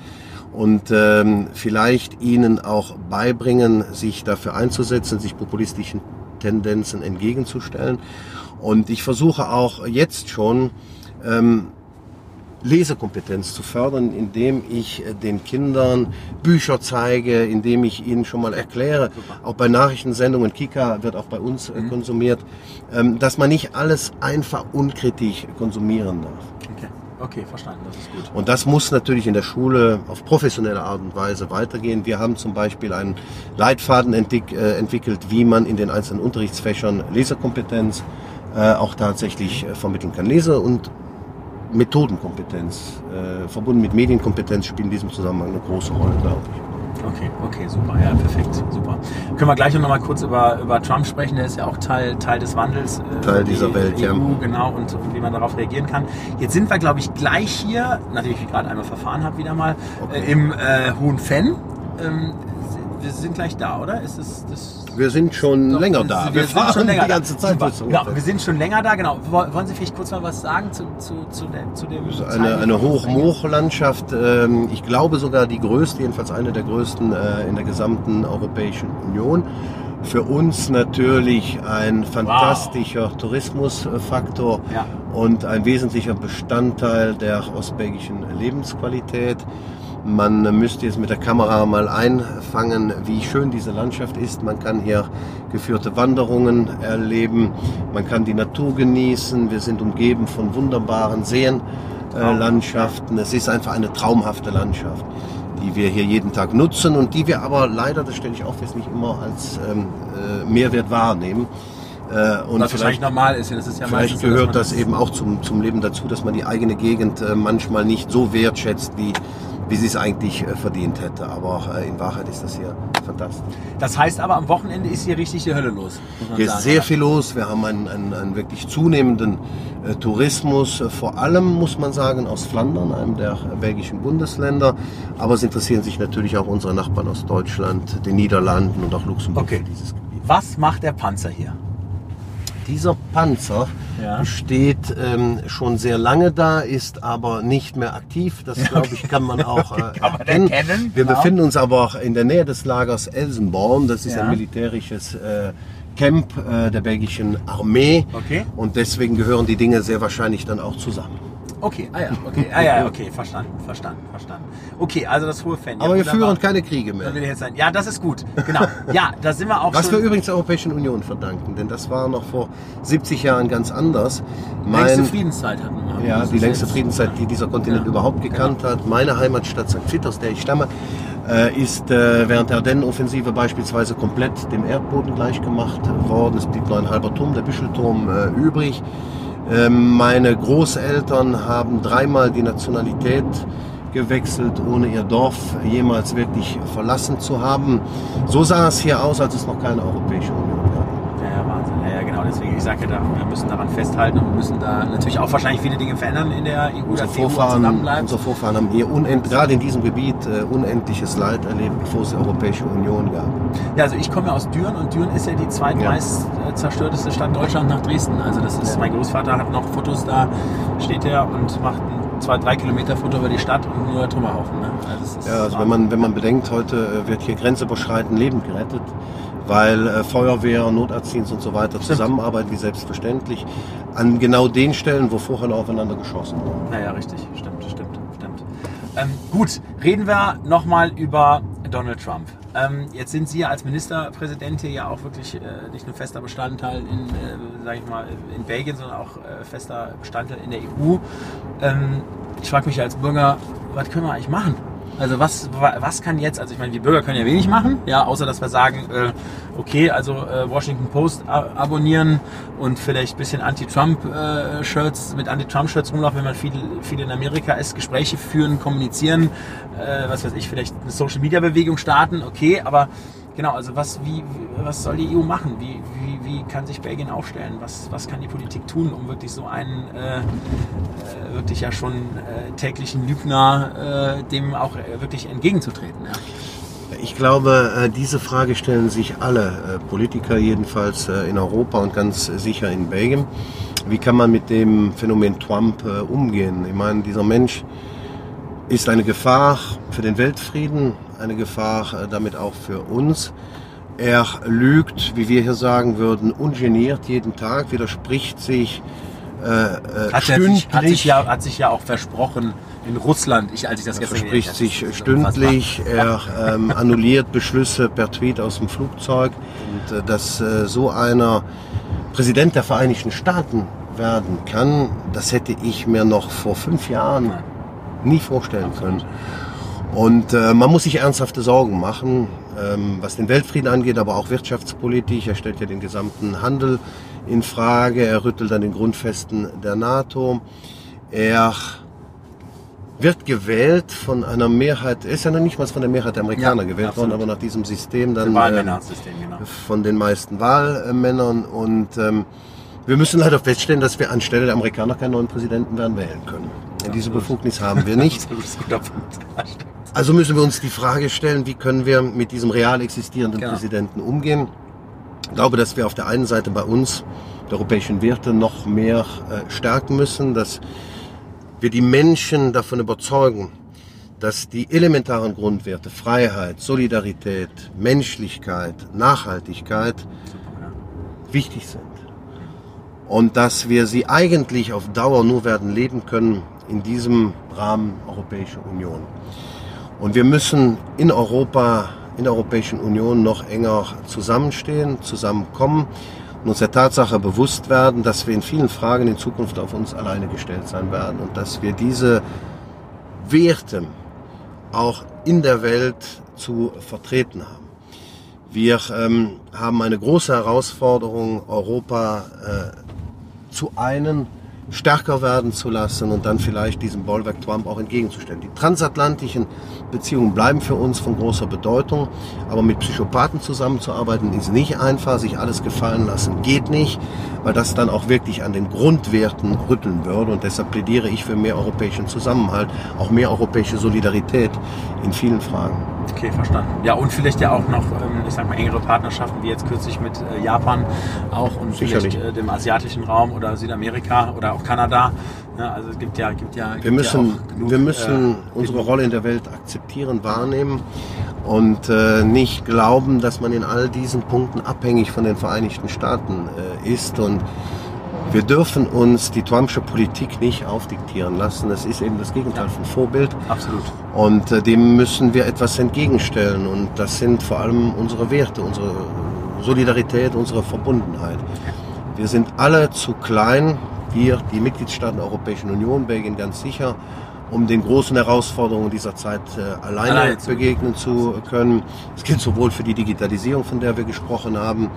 Und ähm, vielleicht ihnen auch beibringen, sich dafür einzusetzen, sich populistischen Tendenzen entgegenzustellen. Und ich versuche auch jetzt schon, ähm, Lesekompetenz zu fördern, indem ich äh, den Kindern Bücher zeige, indem ich ihnen schon mal erkläre, auch bei Nachrichtensendungen, Kika wird auch bei uns äh, mhm. konsumiert, ähm, dass man nicht alles einfach unkritisch konsumieren darf. Okay. Okay, verstanden, das ist gut. Und das muss natürlich in der Schule auf professionelle Art und Weise weitergehen. Wir haben zum Beispiel einen Leitfaden äh, entwickelt, wie man in den einzelnen Unterrichtsfächern Lesekompetenz auch tatsächlich vermitteln kann. Lese- und Methodenkompetenz äh, verbunden mit Medienkompetenz spielt in diesem Zusammenhang eine große Rolle, glaube ich. Okay, okay, super, ja, perfekt, super. Können wir gleich noch mal kurz über, über Trump sprechen, der ist ja auch Teil, Teil des Wandels. Äh, Teil dieser die, Welt, EU, ja. Genau, und, und, wie man darauf reagieren kann. Jetzt sind wir, glaube ich, gleich hier, natürlich, wie ich gerade einmal verfahren habe, wieder mal, okay. äh, im äh, Hohen Fenn. Ähm, wir sind gleich da, oder? Ist das, das wir sind schon Doch, länger da. Wir, wir fahren schon länger die ganze Zeit. Genau, wir sind schon länger da, genau. Wollen Sie vielleicht kurz mal was sagen zu, zu, zu, der, zu dem? Das eine, eine Hochmoorlandschaft, ähm, ich glaube sogar die größte, jedenfalls eine der größten äh, in der gesamten Europäischen Union. Für uns natürlich ein fantastischer wow. Tourismusfaktor ja. und ein wesentlicher Bestandteil der ostbelgischen Lebensqualität. Man müsste jetzt mit der Kamera mal einfangen, wie schön diese Landschaft ist. Man kann hier geführte Wanderungen erleben, man kann die Natur genießen. Wir sind umgeben von wunderbaren Seenlandschaften. Äh, es ist einfach eine traumhafte Landschaft, die wir hier jeden Tag nutzen und die wir aber leider, das stelle ich auch fest, nicht immer als ähm, äh, Mehrwert wahrnehmen. Äh, und Was vielleicht normal ist, das ist ja vielleicht gehört das eben auch zum, zum Leben dazu, dass man die eigene Gegend manchmal nicht so wertschätzt, wie wie sie es eigentlich äh, verdient hätte. Aber äh, in Wahrheit ist das hier fantastisch. Das heißt aber, am Wochenende ist hier richtig die Hölle los. Hier ist sehr viel los. Wir haben einen, einen, einen wirklich zunehmenden äh, Tourismus, vor allem muss man sagen aus Flandern, einem der belgischen Bundesländer. Aber es interessieren sich natürlich auch unsere Nachbarn aus Deutschland, den Niederlanden und auch Luxemburg okay. für dieses Gebiet. Was macht der Panzer hier? Dieser Panzer ja. steht ähm, schon sehr lange da, ist aber nicht mehr aktiv. Das, glaube ich, kann man auch äh, kann man erkennen. erkennen. Wir genau. befinden uns aber auch in der Nähe des Lagers Elsenborn. Das ist ja. ein militärisches äh, Camp äh, der belgischen Armee. Okay. Und deswegen gehören die Dinge sehr wahrscheinlich dann auch zusammen. Okay, ah ja, okay, ah ja, okay, verstanden, verstanden, verstanden. Okay, also das hohe Fan. Ja, Aber wir führen keine Kriege mehr. Will jetzt sein. Ja, das ist gut. Genau. Ja, da sind wir auch Was schon. wir übrigens der Europäischen Union verdanken, denn das war noch vor 70 Jahren ganz anders. Mein, längste Friedenszeit hatten wir. Ja, die längste Friedenszeit, die dieser Kontinent ja, überhaupt gekannt genau. hat. Meine Heimatstadt St. Vith, aus der ich stamme, äh, ist äh, während der Ardennenoffensive beispielsweise komplett dem Erdboden gleichgemacht worden. Es blieb nur ein halber Turm, der Büschelturm, äh, übrig. Ähm, meine Großeltern haben dreimal die Nationalität gewechselt, ohne ihr Dorf jemals wirklich verlassen zu haben. So sah es hier aus, als es noch keine Europäische Union gab. Ja, ja, Wahnsinn. Ja, ja, genau. Deswegen, ich sage ja, wir müssen daran festhalten und müssen da natürlich auch wahrscheinlich viele Dinge verändern in der EU, unsere Vorfahren, Unsere Vorfahren haben hier unend, gerade in diesem Gebiet äh, unendliches Leid erlebt, bevor es die Europäische Union gab. Ja, also ich komme ja aus Düren und Düren ist ja die zweitmeist ja. Äh, zerstörteste Stadt Deutschlands nach Dresden. Also das ist, mein Großvater hat noch Fotos da, steht er und macht ein zwei, drei Kilometer Foto über die Stadt und nur Trümmerhaufen. Ne? Also ja, also wenn man, wenn man bedenkt, heute äh, wird hier grenzüberschreitend Leben gerettet weil äh, Feuerwehr, Notarztdienst und so weiter stimmt. zusammenarbeiten, wie selbstverständlich, an genau den Stellen, wo vorher aufeinander geschossen wurde. Naja, richtig, stimmt, stimmt, stimmt. Ähm, gut, reden wir nochmal über Donald Trump. Ähm, jetzt sind Sie als Ministerpräsident hier ja auch wirklich äh, nicht nur fester Bestandteil in, äh, sag ich mal, in Belgien, sondern auch äh, fester Bestandteil in der EU. Ähm, ich frage mich als Bürger, was können wir eigentlich machen? Also was, was kann jetzt, also ich meine, die Bürger können ja wenig machen, ja, außer dass wir sagen, äh, okay, also äh, Washington Post abonnieren und vielleicht ein bisschen Anti-Trump-Shirts, äh, mit Anti-Trump-Shirts rumlaufen, wenn man viel, viel in Amerika ist, Gespräche führen, kommunizieren, äh, was weiß ich, vielleicht eine Social-Media-Bewegung starten, okay, aber Genau, also was, wie, was soll die EU machen? Wie, wie, wie kann sich Belgien aufstellen? Was, was kann die Politik tun, um wirklich so einen äh, äh wirklich ja schon äh, täglichen Lügner äh, dem auch äh, wirklich entgegenzutreten? Ja? Ich glaube, äh, diese Frage stellen sich alle Politiker jedenfalls in Europa und ganz sicher in Belgien. Wie kann man mit dem Phänomen Trump umgehen? Ich meine, dieser Mensch ist eine Gefahr für den Weltfrieden, eine Gefahr äh, damit auch für uns. Er lügt, wie wir hier sagen würden, ungeniert jeden Tag, widerspricht sich äh, äh hat stündlich. Sich, hat, sich ja, hat sich ja auch versprochen in Russland, ich, als ich das er gestern verspricht sich stündlich, er ähm, annulliert Beschlüsse per Tweet aus dem Flugzeug. Und äh, dass äh, so einer Präsident der Vereinigten Staaten werden kann, das hätte ich mir noch vor fünf Jahren nie vorstellen können. Und äh, man muss sich ernsthafte Sorgen machen, ähm, was den Weltfrieden angeht, aber auch wirtschaftspolitisch. Er stellt ja den gesamten Handel in Frage. Er rüttelt an den Grundfesten der NATO. Er wird gewählt von einer Mehrheit, er ist ja noch nicht mal von der Mehrheit der Amerikaner ja, gewählt absolut. worden, aber nach diesem System dann äh, von den meisten Wahlmännern. Und ähm, wir müssen leider feststellen, dass wir anstelle der Amerikaner keinen neuen Präsidenten werden wählen können. Diese Befugnis haben wir nicht. Also müssen wir uns die Frage stellen, wie können wir mit diesem real existierenden genau. Präsidenten umgehen. Ich glaube, dass wir auf der einen Seite bei uns die europäischen Werte noch mehr äh, stärken müssen, dass wir die Menschen davon überzeugen, dass die elementaren Grundwerte Freiheit, Solidarität, Menschlichkeit, Nachhaltigkeit wichtig sind. Und dass wir sie eigentlich auf Dauer nur werden leben können in diesem Rahmen Europäische Union. Und wir müssen in Europa, in der Europäischen Union noch enger zusammenstehen, zusammenkommen und uns der Tatsache bewusst werden, dass wir in vielen Fragen in Zukunft auf uns alleine gestellt sein werden und dass wir diese Werte auch in der Welt zu vertreten haben. Wir ähm, haben eine große Herausforderung, Europa äh, zu einen stärker werden zu lassen und dann vielleicht diesem Bollwerk Trump auch entgegenzustellen. Die transatlantischen Beziehungen bleiben für uns von großer Bedeutung, aber mit Psychopathen zusammenzuarbeiten ist nicht einfach, sich alles gefallen lassen geht nicht, weil das dann auch wirklich an den Grundwerten rütteln würde und deshalb plädiere ich für mehr europäischen Zusammenhalt, auch mehr europäische Solidarität in vielen Fragen. Okay, verstanden. Ja, und vielleicht ja auch noch, ähm, ich sag mal, engere Partnerschaften, wie jetzt kürzlich mit äh, Japan auch und Sicherlich. vielleicht äh, dem asiatischen Raum oder Südamerika oder auch Kanada. Also es gibt ja, gibt ja. Gibt wir müssen, ja genug, wir müssen äh, unsere Rolle in der Welt akzeptieren, wahrnehmen und äh, nicht glauben, dass man in all diesen Punkten abhängig von den Vereinigten Staaten äh, ist und wir dürfen uns die Trumpsche Politik nicht aufdiktieren lassen. Das ist eben das Gegenteil von Vorbild. Absolut. Und äh, dem müssen wir etwas entgegenstellen. Und das sind vor allem unsere Werte, unsere Solidarität, unsere Verbundenheit. Wir sind alle zu klein, wir, die Mitgliedstaaten der Europäischen Union, Belgien ganz sicher, um den großen Herausforderungen dieser Zeit äh, alleine, alleine begegnen zu können. Es gilt sowohl für die Digitalisierung, von der wir gesprochen haben,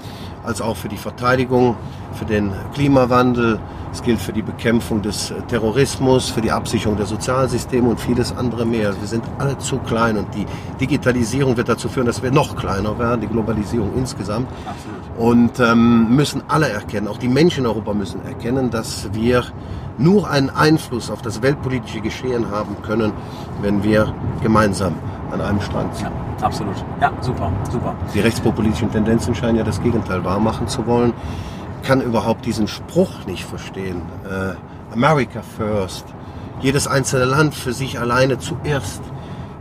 als auch für die Verteidigung, für den Klimawandel. Es gilt für die Bekämpfung des Terrorismus, für die Absicherung der Sozialsysteme und vieles andere mehr. Wir sind alle zu klein und die Digitalisierung wird dazu führen, dass wir noch kleiner werden, die Globalisierung insgesamt. Absolut. Und ähm, müssen alle erkennen, auch die Menschen in Europa müssen erkennen, dass wir nur einen Einfluss auf das weltpolitische Geschehen haben können, wenn wir gemeinsam an einem Strang ziehen. Ja, absolut. Ja, super, super. Die rechtspopulistischen Tendenzen scheinen ja das Gegenteil wahrmachen zu wollen. Kann überhaupt diesen Spruch nicht verstehen. Äh, America first. Jedes einzelne Land für sich alleine zuerst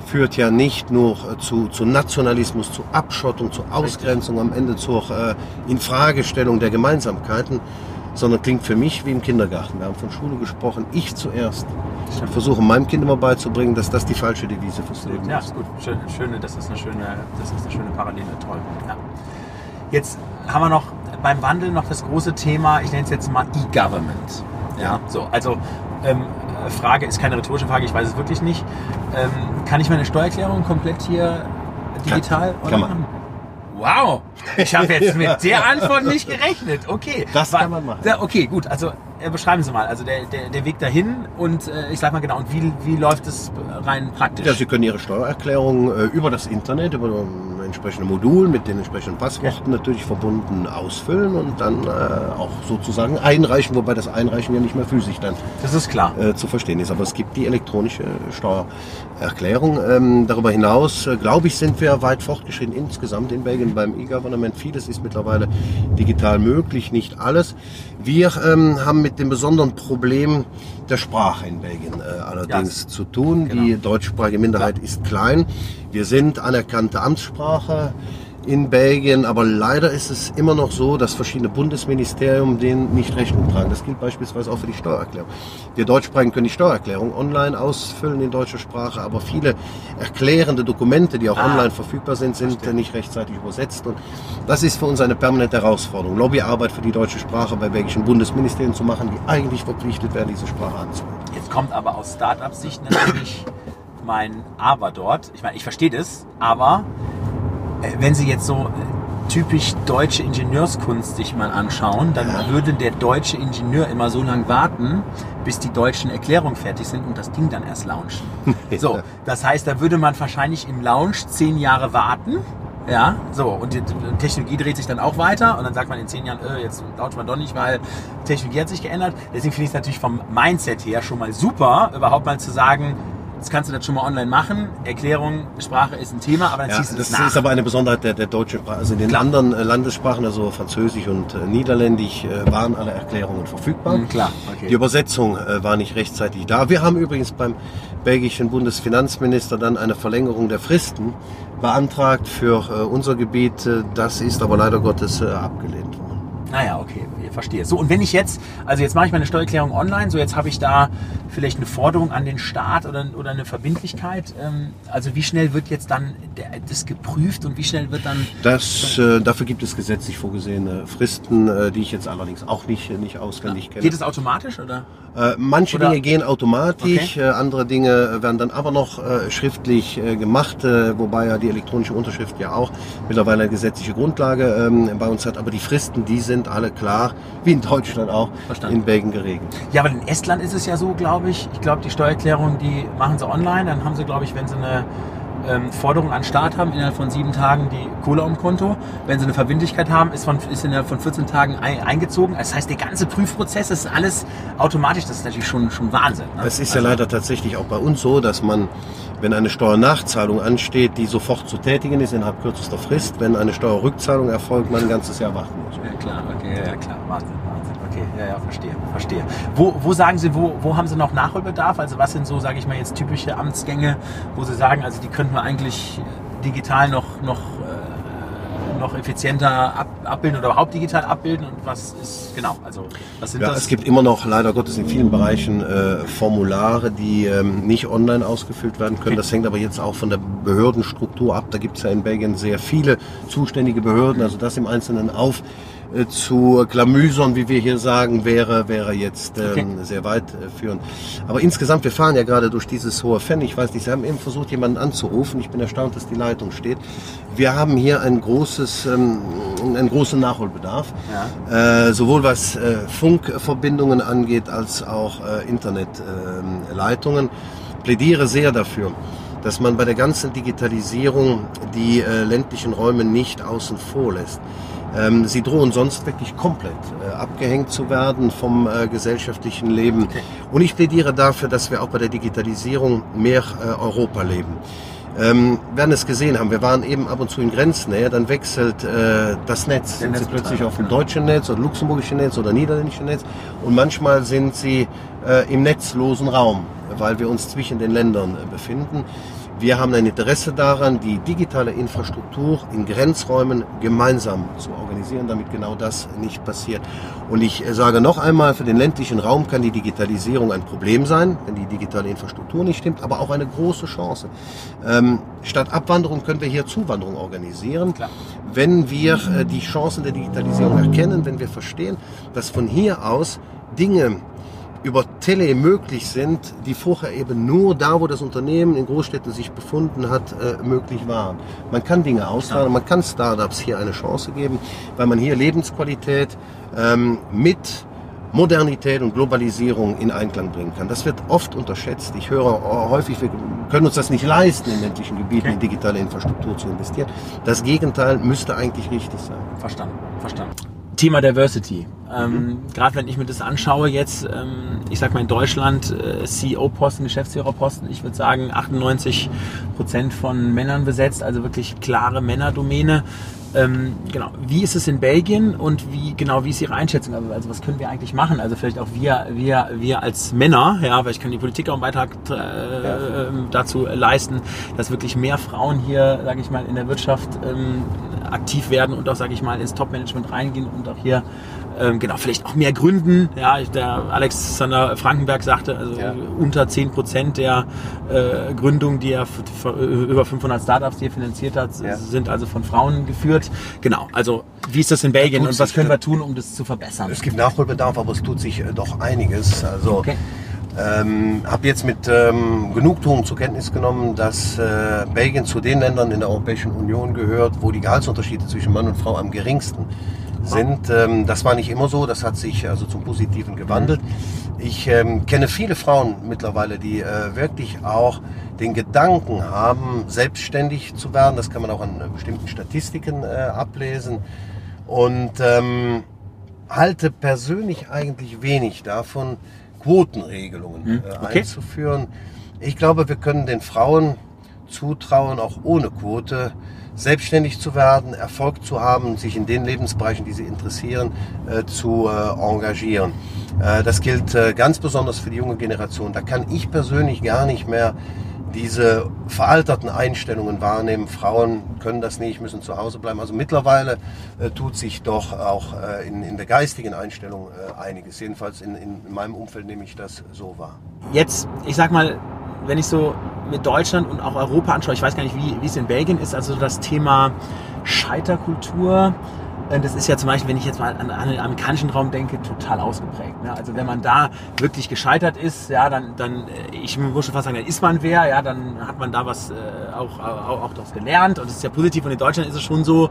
führt ja nicht nur äh, zu, zu Nationalismus, zu Abschottung, zu Ausgrenzung, am Ende zur äh, Infragestellung der Gemeinsamkeiten, sondern klingt für mich wie im Kindergarten. Wir haben von Schule gesprochen, ich zuerst. Ich versuche meinem Kind immer beizubringen, dass das die falsche Devise fürs Leben ja, ist. Ja, gut. Schöne, das ist eine schöne, das ist eine schöne Parallele, toll. Ja. Jetzt haben wir noch beim Wandel noch das große Thema, ich nenne es jetzt mal E-Government. Ja, so, also ähm, Frage ist keine rhetorische Frage, ich weiß es wirklich nicht. Ähm, kann ich meine Steuererklärung komplett hier digital kann, kann man. Wow, ich habe jetzt mit der Antwort nicht gerechnet. Okay. Das kann man machen. Okay, gut. Also äh, beschreiben Sie mal, also der, der, der Weg dahin und äh, ich sag mal genau, und wie, wie läuft es rein praktisch? Ja, Sie können Ihre Steuererklärung äh, über das Internet, über entsprechenden Modul mit den entsprechenden Passworten ja. natürlich verbunden ausfüllen und dann äh, auch sozusagen einreichen, wobei das Einreichen ja nicht mehr physisch dann das ist klar. Äh, zu verstehen ist. Aber es gibt die elektronische Steuererklärung. Ähm, darüber hinaus, äh, glaube ich, sind wir weit fortgeschritten insgesamt in Belgien beim E-Government. Vieles ist mittlerweile digital möglich, nicht alles. Wir ähm, haben mit dem besonderen Problem der Sprache in Belgien äh, allerdings ja, zu tun. Genau. Die deutschsprachige Minderheit ja. ist klein. Wir sind anerkannte Amtssprache in Belgien, aber leider ist es immer noch so, dass verschiedene Bundesministerien denen nicht Rechnung tragen. Das gilt beispielsweise auch für die Steuererklärung. Wir Deutschsprachigen können die Steuererklärung online ausfüllen in deutscher Sprache, aber viele erklärende Dokumente, die auch ah, online verfügbar sind, sind verstehe. nicht rechtzeitig übersetzt. Und das ist für uns eine permanente Herausforderung, Lobbyarbeit für die deutsche Sprache bei belgischen Bundesministerien zu machen, die eigentlich verpflichtet werden, diese Sprache anzuwenden. Jetzt kommt aber aus Start-up-Sicht natürlich mein Aber dort. Ich meine, ich verstehe das, aber wenn Sie jetzt so äh, typisch deutsche Ingenieurskunst sich mal anschauen, dann würde der deutsche Ingenieur immer so lange warten, bis die deutschen Erklärungen fertig sind und das Ding dann erst launchen. So, das heißt, da würde man wahrscheinlich im Launch zehn Jahre warten. Ja, so, und die Technologie dreht sich dann auch weiter und dann sagt man in zehn Jahren, äh, jetzt launcht man doch nicht, weil Technologie hat sich geändert. Deswegen finde ich es natürlich vom Mindset her schon mal super, überhaupt mal zu sagen, Jetzt kannst du das schon mal online machen. Erklärung, Sprache ist ein Thema, aber dann ja, ziehst du das, das nach. ist aber eine Besonderheit der, der deutschen Sprache. Also in den Klar. anderen äh, Landessprachen, also Französisch und äh, Niederländisch, äh, waren alle Erklärungen verfügbar. Mhm, klar, okay. Die Übersetzung war nicht rechtzeitig da. Wir haben übrigens beim belgischen Bundesfinanzminister dann eine Verlängerung der Fristen beantragt für unser Gebiet. Das ist aber leider Gottes abgelehnt worden. Naja, okay, verstehe. So, und wenn ich jetzt, also jetzt mache ich meine Steuererklärung online, so jetzt habe ich da vielleicht eine Forderung an den Staat oder, oder eine Verbindlichkeit. Ähm, also wie schnell wird jetzt dann das geprüft und wie schnell wird dann... Das, äh, dafür gibt es gesetzlich vorgesehene Fristen, äh, die ich jetzt allerdings auch nicht, nicht auswendig ja. kenne. Geht es automatisch oder? Äh, manche oder? Dinge gehen automatisch, okay. Äh, andere Dinge werden dann aber noch äh, schriftlich äh, gemacht, wobei ja die elektronische Unterschrift ja auch mittlerweile eine gesetzliche Grundlage ähm, bei uns hat. Aber die Fristen, die sind alle klar wie in Deutschland auch, Verstanden. in Belgien geregelt. Ja, aber in Estland ist es ja so, glaube ich. Ich glaube, die Steuererklärung, die machen sie online. Dann haben sie, glaube ich, wenn sie eine ähm, Forderung an Start haben, innerhalb von sieben Tagen die Kohle am Konto. Wenn sie eine Verbindlichkeit haben, ist, von, ist innerhalb von 14 Tagen ein, eingezogen. Das heißt, der ganze Prüfprozess ist alles automatisch. Das ist natürlich schon, schon Wahnsinn. Ne? Es ist also, ja leider tatsächlich auch bei uns so, dass man, wenn eine Steuernachzahlung ansteht, die sofort zu tätigen ist innerhalb kürzester Frist. Wenn eine Steuerrückzahlung erfolgt, man ein ganzes Jahr warten muss. Ja klar, okay, ja klar, Wahnsinn. Okay, ja, ja, verstehe, verstehe. Wo, wo sagen Sie, wo, wo haben Sie noch Nachholbedarf? Also was sind so, sage ich mal, jetzt typische Amtsgänge, wo Sie sagen, also die könnten wir eigentlich digital noch, noch noch effizienter ab, abbilden oder überhaupt digital abbilden und was ist genau also was sind ja, das? Es gibt immer noch leider Gottes in vielen Bereichen äh, Formulare, die ähm, nicht online ausgefüllt werden können. Okay. Das hängt aber jetzt auch von der Behördenstruktur ab. Da gibt es ja in Belgien sehr viele zuständige Behörden, also das im Einzelnen auf äh, zu Klamüsern, wie wir hier sagen, wäre, wäre jetzt ähm, okay. sehr weit äh, führend. Aber insgesamt, wir fahren ja gerade durch dieses hohe Fenn. Ich weiß nicht, Sie haben eben versucht, jemanden anzurufen. Ich bin erstaunt, dass die Leitung steht. Wir haben hier ein großes, ähm, einen großen Nachholbedarf, ja. äh, sowohl was äh, Funkverbindungen angeht, als auch äh, Internetleitungen. Plädiere sehr dafür dass man bei der ganzen Digitalisierung die äh, ländlichen Räume nicht außen vor lässt. Ähm, sie drohen sonst wirklich komplett äh, abgehängt zu werden vom äh, gesellschaftlichen Leben. Okay. Und ich plädiere dafür, dass wir auch bei der Digitalisierung mehr äh, Europa leben. Ähm, werden es gesehen haben, wir waren eben ab und zu in Grenznähe, dann wechselt äh, das Netz. Sind sie plötzlich auf dem deutschen Netz oder luxemburgischen Netz oder niederländischen Netz und manchmal sind sie äh, im netzlosen Raum, weil wir uns zwischen den Ländern äh, befinden. Wir haben ein Interesse daran, die digitale Infrastruktur in Grenzräumen gemeinsam zu organisieren, damit genau das nicht passiert. Und ich sage noch einmal, für den ländlichen Raum kann die Digitalisierung ein Problem sein, wenn die digitale Infrastruktur nicht stimmt, aber auch eine große Chance. Ähm, statt Abwanderung können wir hier Zuwanderung organisieren, Klar. wenn wir äh, die Chancen der Digitalisierung erkennen, wenn wir verstehen, dass von hier aus Dinge über Tele möglich sind, die vorher eben nur da, wo das Unternehmen in Großstädten sich befunden hat, äh, möglich waren. Man kann Dinge austragen, man kann Startups hier eine Chance geben, weil man hier Lebensqualität ähm, mit Modernität und Globalisierung in Einklang bringen kann. Das wird oft unterschätzt. Ich höre häufig, wir können uns das nicht leisten, in ländlichen Gebieten in digitale Infrastruktur zu investieren. Das Gegenteil müsste eigentlich richtig sein. Verstanden, verstanden. Thema Diversity. Ähm, mhm. Gerade wenn ich mir das anschaue jetzt, ähm, ich sag mal in Deutschland, äh, CEO-Posten, Geschäftsführerposten, ich würde sagen 98 Prozent von Männern besetzt, also wirklich klare Männerdomäne. Ähm, genau. Wie ist es in Belgien und wie genau wie ist Ihre Einschätzung? Also, also was können wir eigentlich machen? Also vielleicht auch wir, wir, wir als Männer, ja, weil ich kann die Politik auch einen Beitrag äh, ja. Ähm, dazu leisten, dass wirklich mehr Frauen hier, sage ich mal, in der Wirtschaft ähm, aktiv werden und auch, sage ich mal, ins Top-Management reingehen und auch hier ähm, genau, vielleicht auch mehr gründen. Ja, der Alexander Frankenberg sagte, also ja. unter 10 Prozent der äh, Gründungen, die er für über 500 Startups, die er finanziert hat, ja. sind also von Frauen geführt. Genau, also wie ist das in Belgien und was können wir tun, um das zu verbessern? Es gibt Nachholbedarf, aber es tut sich äh, doch einiges. Also okay. Ähm, habe jetzt mit ähm, Genugtuung zur Kenntnis genommen, dass äh, Belgien zu den Ländern in der Europäischen Union gehört, wo die Gehaltsunterschiede zwischen Mann und Frau am geringsten sind. Ähm, das war nicht immer so, das hat sich also zum Positiven gewandelt. Ich ähm, kenne viele Frauen mittlerweile, die äh, wirklich auch den Gedanken haben, selbstständig zu werden. Das kann man auch an äh, bestimmten Statistiken äh, ablesen. Und ähm, halte persönlich eigentlich wenig davon, Quotenregelungen hm, äh, okay. einzuführen. Ich glaube, wir können den Frauen zutrauen, auch ohne Quote selbstständig zu werden, Erfolg zu haben, sich in den Lebensbereichen, die sie interessieren, äh, zu äh, engagieren. Äh, das gilt äh, ganz besonders für die junge Generation. Da kann ich persönlich gar nicht mehr diese veralterten Einstellungen wahrnehmen. Frauen können das nicht, müssen zu Hause bleiben. Also mittlerweile äh, tut sich doch auch äh, in, in, der geistigen Einstellung äh, einiges. Jedenfalls in, in, meinem Umfeld nehme ich das so wahr. Jetzt, ich sag mal, wenn ich so mit Deutschland und auch Europa anschaue, ich weiß gar nicht, wie, wie es in Belgien ist, also das Thema Scheiterkultur, das ist ja zum Beispiel, wenn ich jetzt mal an, an den amerikanischen Raum denke, total ausgeprägt. Ne? Also wenn man da wirklich gescheitert ist, ja, dann, dann äh, ich muss schon fast sagen, dann ist man wer, ja, dann hat man da was äh, auch, auch, auch daraus gelernt und das ist ja positiv. Und in Deutschland ist es schon so,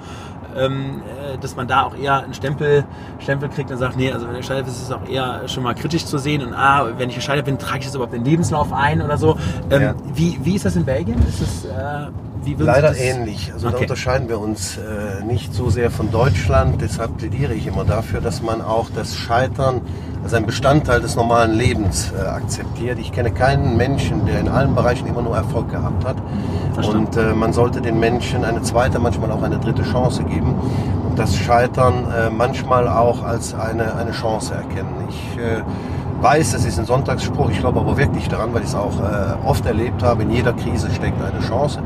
ähm, äh, dass man da auch eher einen Stempel, Stempel kriegt und sagt, nee, also wenn du gescheitert bist, ist es auch eher schon mal kritisch zu sehen und ah, wenn ich gescheitert bin, trage ich das überhaupt in den Lebenslauf ein oder so. Ähm, ja. wie, wie ist das in Belgien? Ist das, äh, Leider ähnlich. Also okay. da unterscheiden wir uns äh, nicht so sehr von Deutschland. Deshalb plädiere ich immer dafür, dass man auch das Scheitern als ein Bestandteil des normalen Lebens äh, akzeptiert. Ich kenne keinen Menschen, der in allen Bereichen immer nur Erfolg gehabt hat. Verstanden. Und äh, man sollte den Menschen eine zweite, manchmal auch eine dritte Chance geben. Und das Scheitern äh, manchmal auch als eine, eine Chance erkennen. Ich äh, weiß, das ist ein Sonntagsspruch, ich glaube aber wirklich daran, weil ich es auch äh, oft erlebt habe, in jeder Krise steckt eine Chance.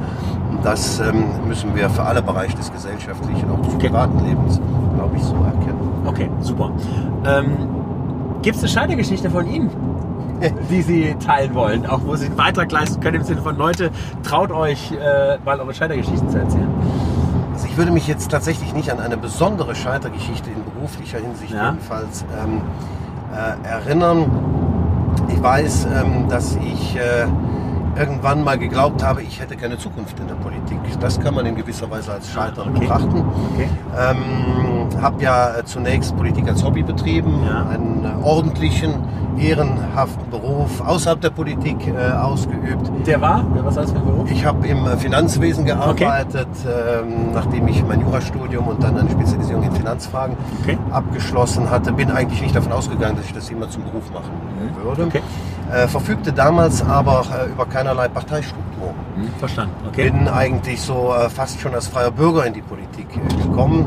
Und das ähm, müssen wir für alle Bereiche des gesellschaftlichen, auch des okay. privaten Lebens, glaube ich, so erkennen. Okay, super. Ähm, Gibt es eine Scheitergeschichte von Ihnen? die Sie teilen wollen, auch wo Sie einen Beitrag leisten können im Sinne von Leute, traut euch äh, mal eure Scheitergeschichten zu erzählen. Also ich würde mich jetzt tatsächlich nicht an eine besondere Scheitergeschichte in beruflicher Hinsicht ja. jedenfalls ähm, äh, erinnern. Ich weiß, ähm, dass ich äh, irgendwann mal geglaubt habe, ich hätte keine Zukunft in der Politik. Das kann man in gewisser Weise als Scheitern okay. betrachten. Okay. Ähm, habe ja zunächst Politik als Hobby betrieben, ja. einen äh, ordentlichen, ehrenhaften Beruf außerhalb der Politik äh, ausgeübt. Der war? Was heißt für Beruf? Ich habe im äh, Finanzwesen gearbeitet, okay. ähm, nachdem ich mein Jurastudium und dann eine Spezialisierung in Finanzfragen abgeschlossen hatte. Bin eigentlich nicht davon ausgegangen, dass ich das immer zum Beruf machen mhm. würde. Äh, verfügte damals aber äh, über keinerlei Parteistruktur. Hm, verstanden. Okay. Bin eigentlich so äh, fast schon als freier Bürger in die Politik äh, gekommen.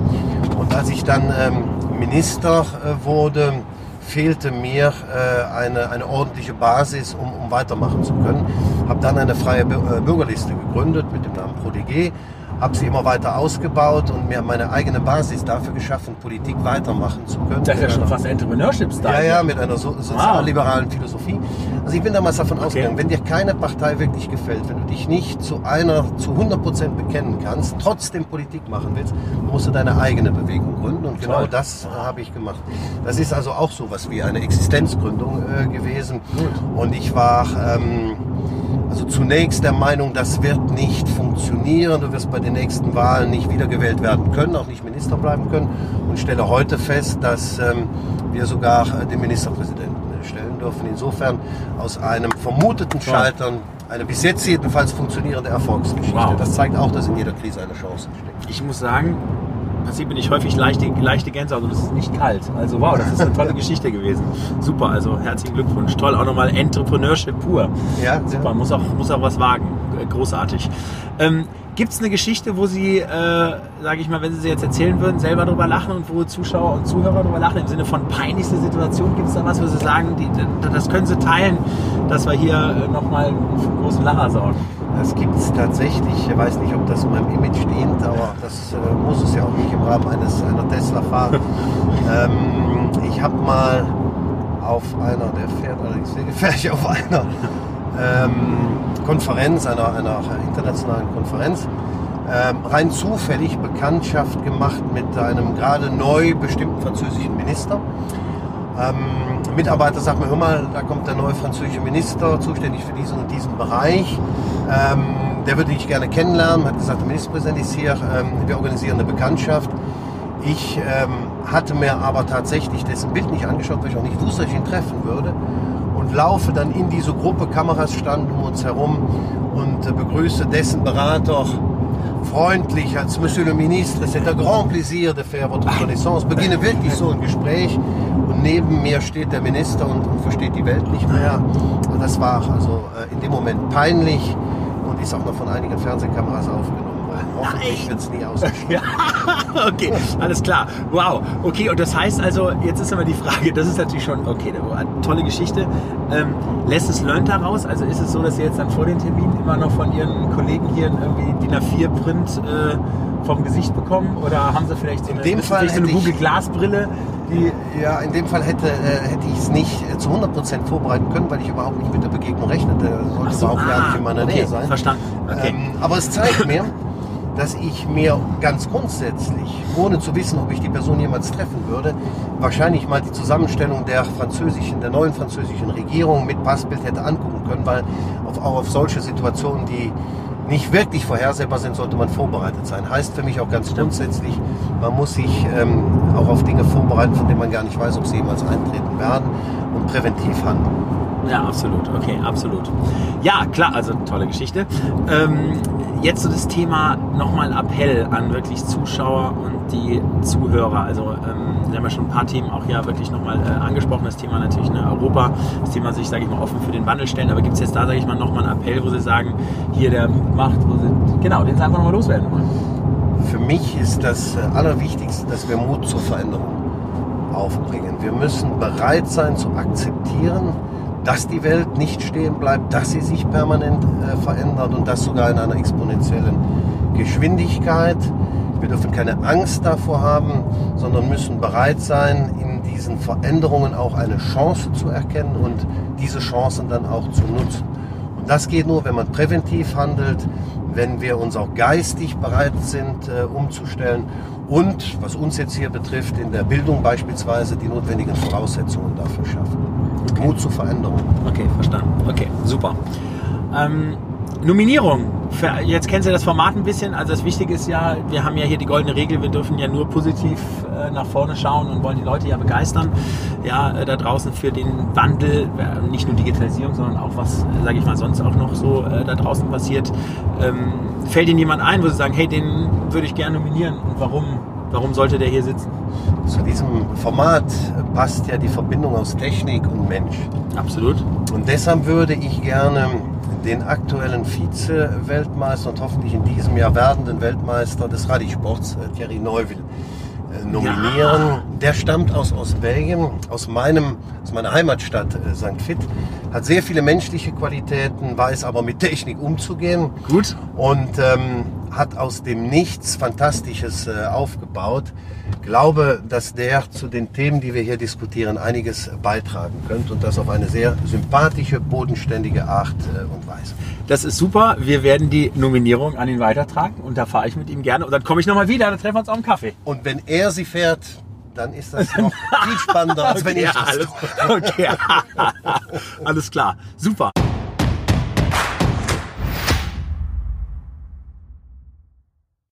Und als ich dann ähm, Minister äh, wurde, fehlte mir äh, eine, eine ordentliche Basis, um, um weitermachen zu können. Habe dann eine freie Bürgerliste gegründet mit dem Namen ProDG habe sie immer weiter ausgebaut und mir meine eigene Basis dafür geschaffen, Politik weitermachen zu können. Das ist ja schon fast Entrepreneurship-Style. Ja, ja, mit einer so, sozialliberalen wow. Philosophie. Also ich bin damals davon okay. ausgegangen, wenn dir keine Partei wirklich gefällt, wenn du dich nicht zu einer zu 100 Prozent bekennen kannst, trotzdem Politik machen willst, musst du deine eigene Bewegung gründen und genau das äh, habe ich gemacht. Das ist also auch so was wie eine Existenzgründung äh, gewesen und ich war ähm, also zunächst der Meinung, das wird nicht funktionieren. Du wirst bei den nächsten Wahlen nicht wiedergewählt werden können, auch nicht Minister bleiben können. Und stelle heute fest, dass ähm, wir sogar äh, den Ministerpräsidenten stellen dürfen. Insofern aus einem vermuteten Scheitern eine bis jetzt jedenfalls funktionierende Erfolgsgeschichte. Wow. Das zeigt auch, dass in jeder Krise eine Chance steckt. Ich muss sagen, Prinzip bin ich häufig leichte, leichte Gänsehaut und es ist nicht kalt. Also wow, das ist eine tolle Geschichte gewesen. Super, also herzlichen Glückwunsch. Toll, auch nochmal Entrepreneurship pur. Ja, Super, ja. Muss, auch, muss auch was wagen. Großartig. Ähm, Gibt es eine Geschichte, wo Sie, äh, sage ich mal, wenn Sie sie jetzt erzählen würden, selber darüber lachen und wo Zuschauer und Zuhörer darüber lachen, im Sinne von peinlichste Situation? Gibt es da was, wo Sie sagen, die, das können Sie teilen, dass wir hier äh, nochmal einen großen Lacher sorgen? Das gibt es tatsächlich. Ich weiß nicht, ob das in meinem Image dient, aber das äh, muss es ja auch nicht im Rahmen eines, einer Tesla-Fahrt. ähm, ich habe mal auf einer, der fährt allerdings sehr gefährlich, auf einer ähm, Konferenz, einer, einer internationalen Konferenz, ähm, rein zufällig Bekanntschaft gemacht mit einem gerade neu bestimmten französischen Minister. Ähm, Mitarbeiter sagt mir, hör mal, da kommt der neue französische Minister, zuständig für diesen und diesen Bereich. Ähm, der würde dich gerne kennenlernen, hat gesagt, der Ministerpräsident ist hier, ähm, wir organisieren eine Bekanntschaft. Ich ähm, hatte mir aber tatsächlich dessen Bild nicht angeschaut, weil ich auch nicht wusste, dass ich ihn treffen würde. Und laufe dann in diese Gruppe, Kameras standen um uns herum und äh, begrüße dessen Berater freundlich als Monsieur le Ministre, c'est un grand plaisir de faire votre connaissance. Beginne wirklich so ein Gespräch und neben mir steht der Minister und, und versteht die Welt nicht mehr. Und das war also äh, in dem Moment peinlich ist auch noch von einigen Fernsehkameras aufgenommen. Hoffentlich wird es nie ausgeschnitten. okay, alles klar. Wow. Okay, und das heißt also, jetzt ist immer die Frage, das ist natürlich schon, okay, tolle Geschichte. Ähm, lässt es Learned daraus? Also ist es so, dass Sie jetzt dann vor den Terminen immer noch von Ihren Kollegen hier irgendwie DIN A4-Print äh, vom Gesicht bekommen? Oder haben Sie vielleicht so eine, in dem Fall so eine Google Glass Brille? Die ja, in dem Fall hätte, äh, hätte ich es nicht äh, zu 100% vorbereiten können, weil ich überhaupt nicht mit der Begegnung rechnete. Sollte so, überhaupt ah, gar nicht in meiner okay, Nähe sein. Verstanden. Okay. Ähm, aber es zeigt mir, dass ich mir ganz grundsätzlich, ohne zu wissen, ob ich die Person jemals treffen würde, wahrscheinlich mal die Zusammenstellung der französischen, der neuen französischen Regierung mit Passbild hätte angucken können, weil auf, auch auf solche Situationen, die nicht wirklich vorhersehbar sind, sollte man vorbereitet sein. Heißt für mich auch ganz grundsätzlich, man muss sich ähm, auch auf Dinge vorbereiten, von denen man gar nicht weiß, ob sie jemals eintreten werden und präventiv handeln. Ja, absolut. Okay, absolut. Ja, klar, also tolle Geschichte. Ähm, jetzt so das Thema nochmal Appell an wirklich Zuschauer und die Zuhörer. Also ähm, wir haben ja schon ein paar Themen auch ja wirklich nochmal äh, angesprochen. Das Thema natürlich ne, Europa, das Thema sich, sage ich mal, offen für den Wandel stellen. Aber gibt es jetzt da, sage ich mal, nochmal einen Appell, wo Sie sagen, hier der Mut macht, wo Sie, genau, den Sie einfach nochmal loswerden wollen? Für mich ist das äh, Allerwichtigste, dass wir Mut zur Veränderung aufbringen. Wir müssen bereit sein zu akzeptieren, dass die Welt nicht stehen bleibt, dass sie sich permanent äh, verändert und das sogar in einer exponentiellen Geschwindigkeit. Wir dürfen keine Angst davor haben, sondern müssen bereit sein, in diesen Veränderungen auch eine Chance zu erkennen und diese Chancen dann auch zu nutzen. Und das geht nur, wenn man präventiv handelt, wenn wir uns auch geistig bereit sind, äh, umzustellen und, was uns jetzt hier betrifft, in der Bildung beispielsweise die notwendigen Voraussetzungen dafür schaffen. Okay. Mut zur Veränderung. Okay, verstanden. Okay, super. Ähm, Nominierung. Jetzt kennen Sie das Format ein bisschen. Also das Wichtige ist ja, wir haben ja hier die goldene Regel, wir dürfen ja nur positiv äh, nach vorne schauen und wollen die Leute ja begeistern. Ja, äh, da draußen für den Wandel, äh, nicht nur Digitalisierung, sondern auch was, sage ich mal, sonst auch noch so da draußen passiert. Ähm, fällt Ihnen jemand ein, wo Sie sagen, hey, den würde ich gerne nominieren und warum? Warum sollte der hier sitzen? Zu diesem Format passt ja die Verbindung aus Technik und Mensch. Absolut. Und deshalb würde ich gerne den aktuellen Vize-Weltmeister und hoffentlich in diesem Jahr werdenden Weltmeister des Rallye-Sports, äh, Thierry Neuville, nominieren. Ja. Der stammt aus Ostbelgien, aus, meinem, aus meiner Heimatstadt äh, St. Vith, hat sehr viele menschliche Qualitäten, weiß aber mit Technik umzugehen. Gut. Und ähm, hat aus dem Nichts Fantastisches äh, aufgebaut. Glaube, dass der zu den Themen, die wir hier diskutieren, einiges beitragen könnte und das auf eine sehr sympathische, bodenständige Art äh, und Weise. Das ist super. Wir werden die Nominierung an ihn weitertragen und da fahre ich mit ihm gerne und dann komme ich nochmal wieder, dann treffen wir uns auch im Kaffee. Und wenn er sie fährt, dann ist das noch viel spannender, als wenn ich das alles, Okay, alles klar. Super.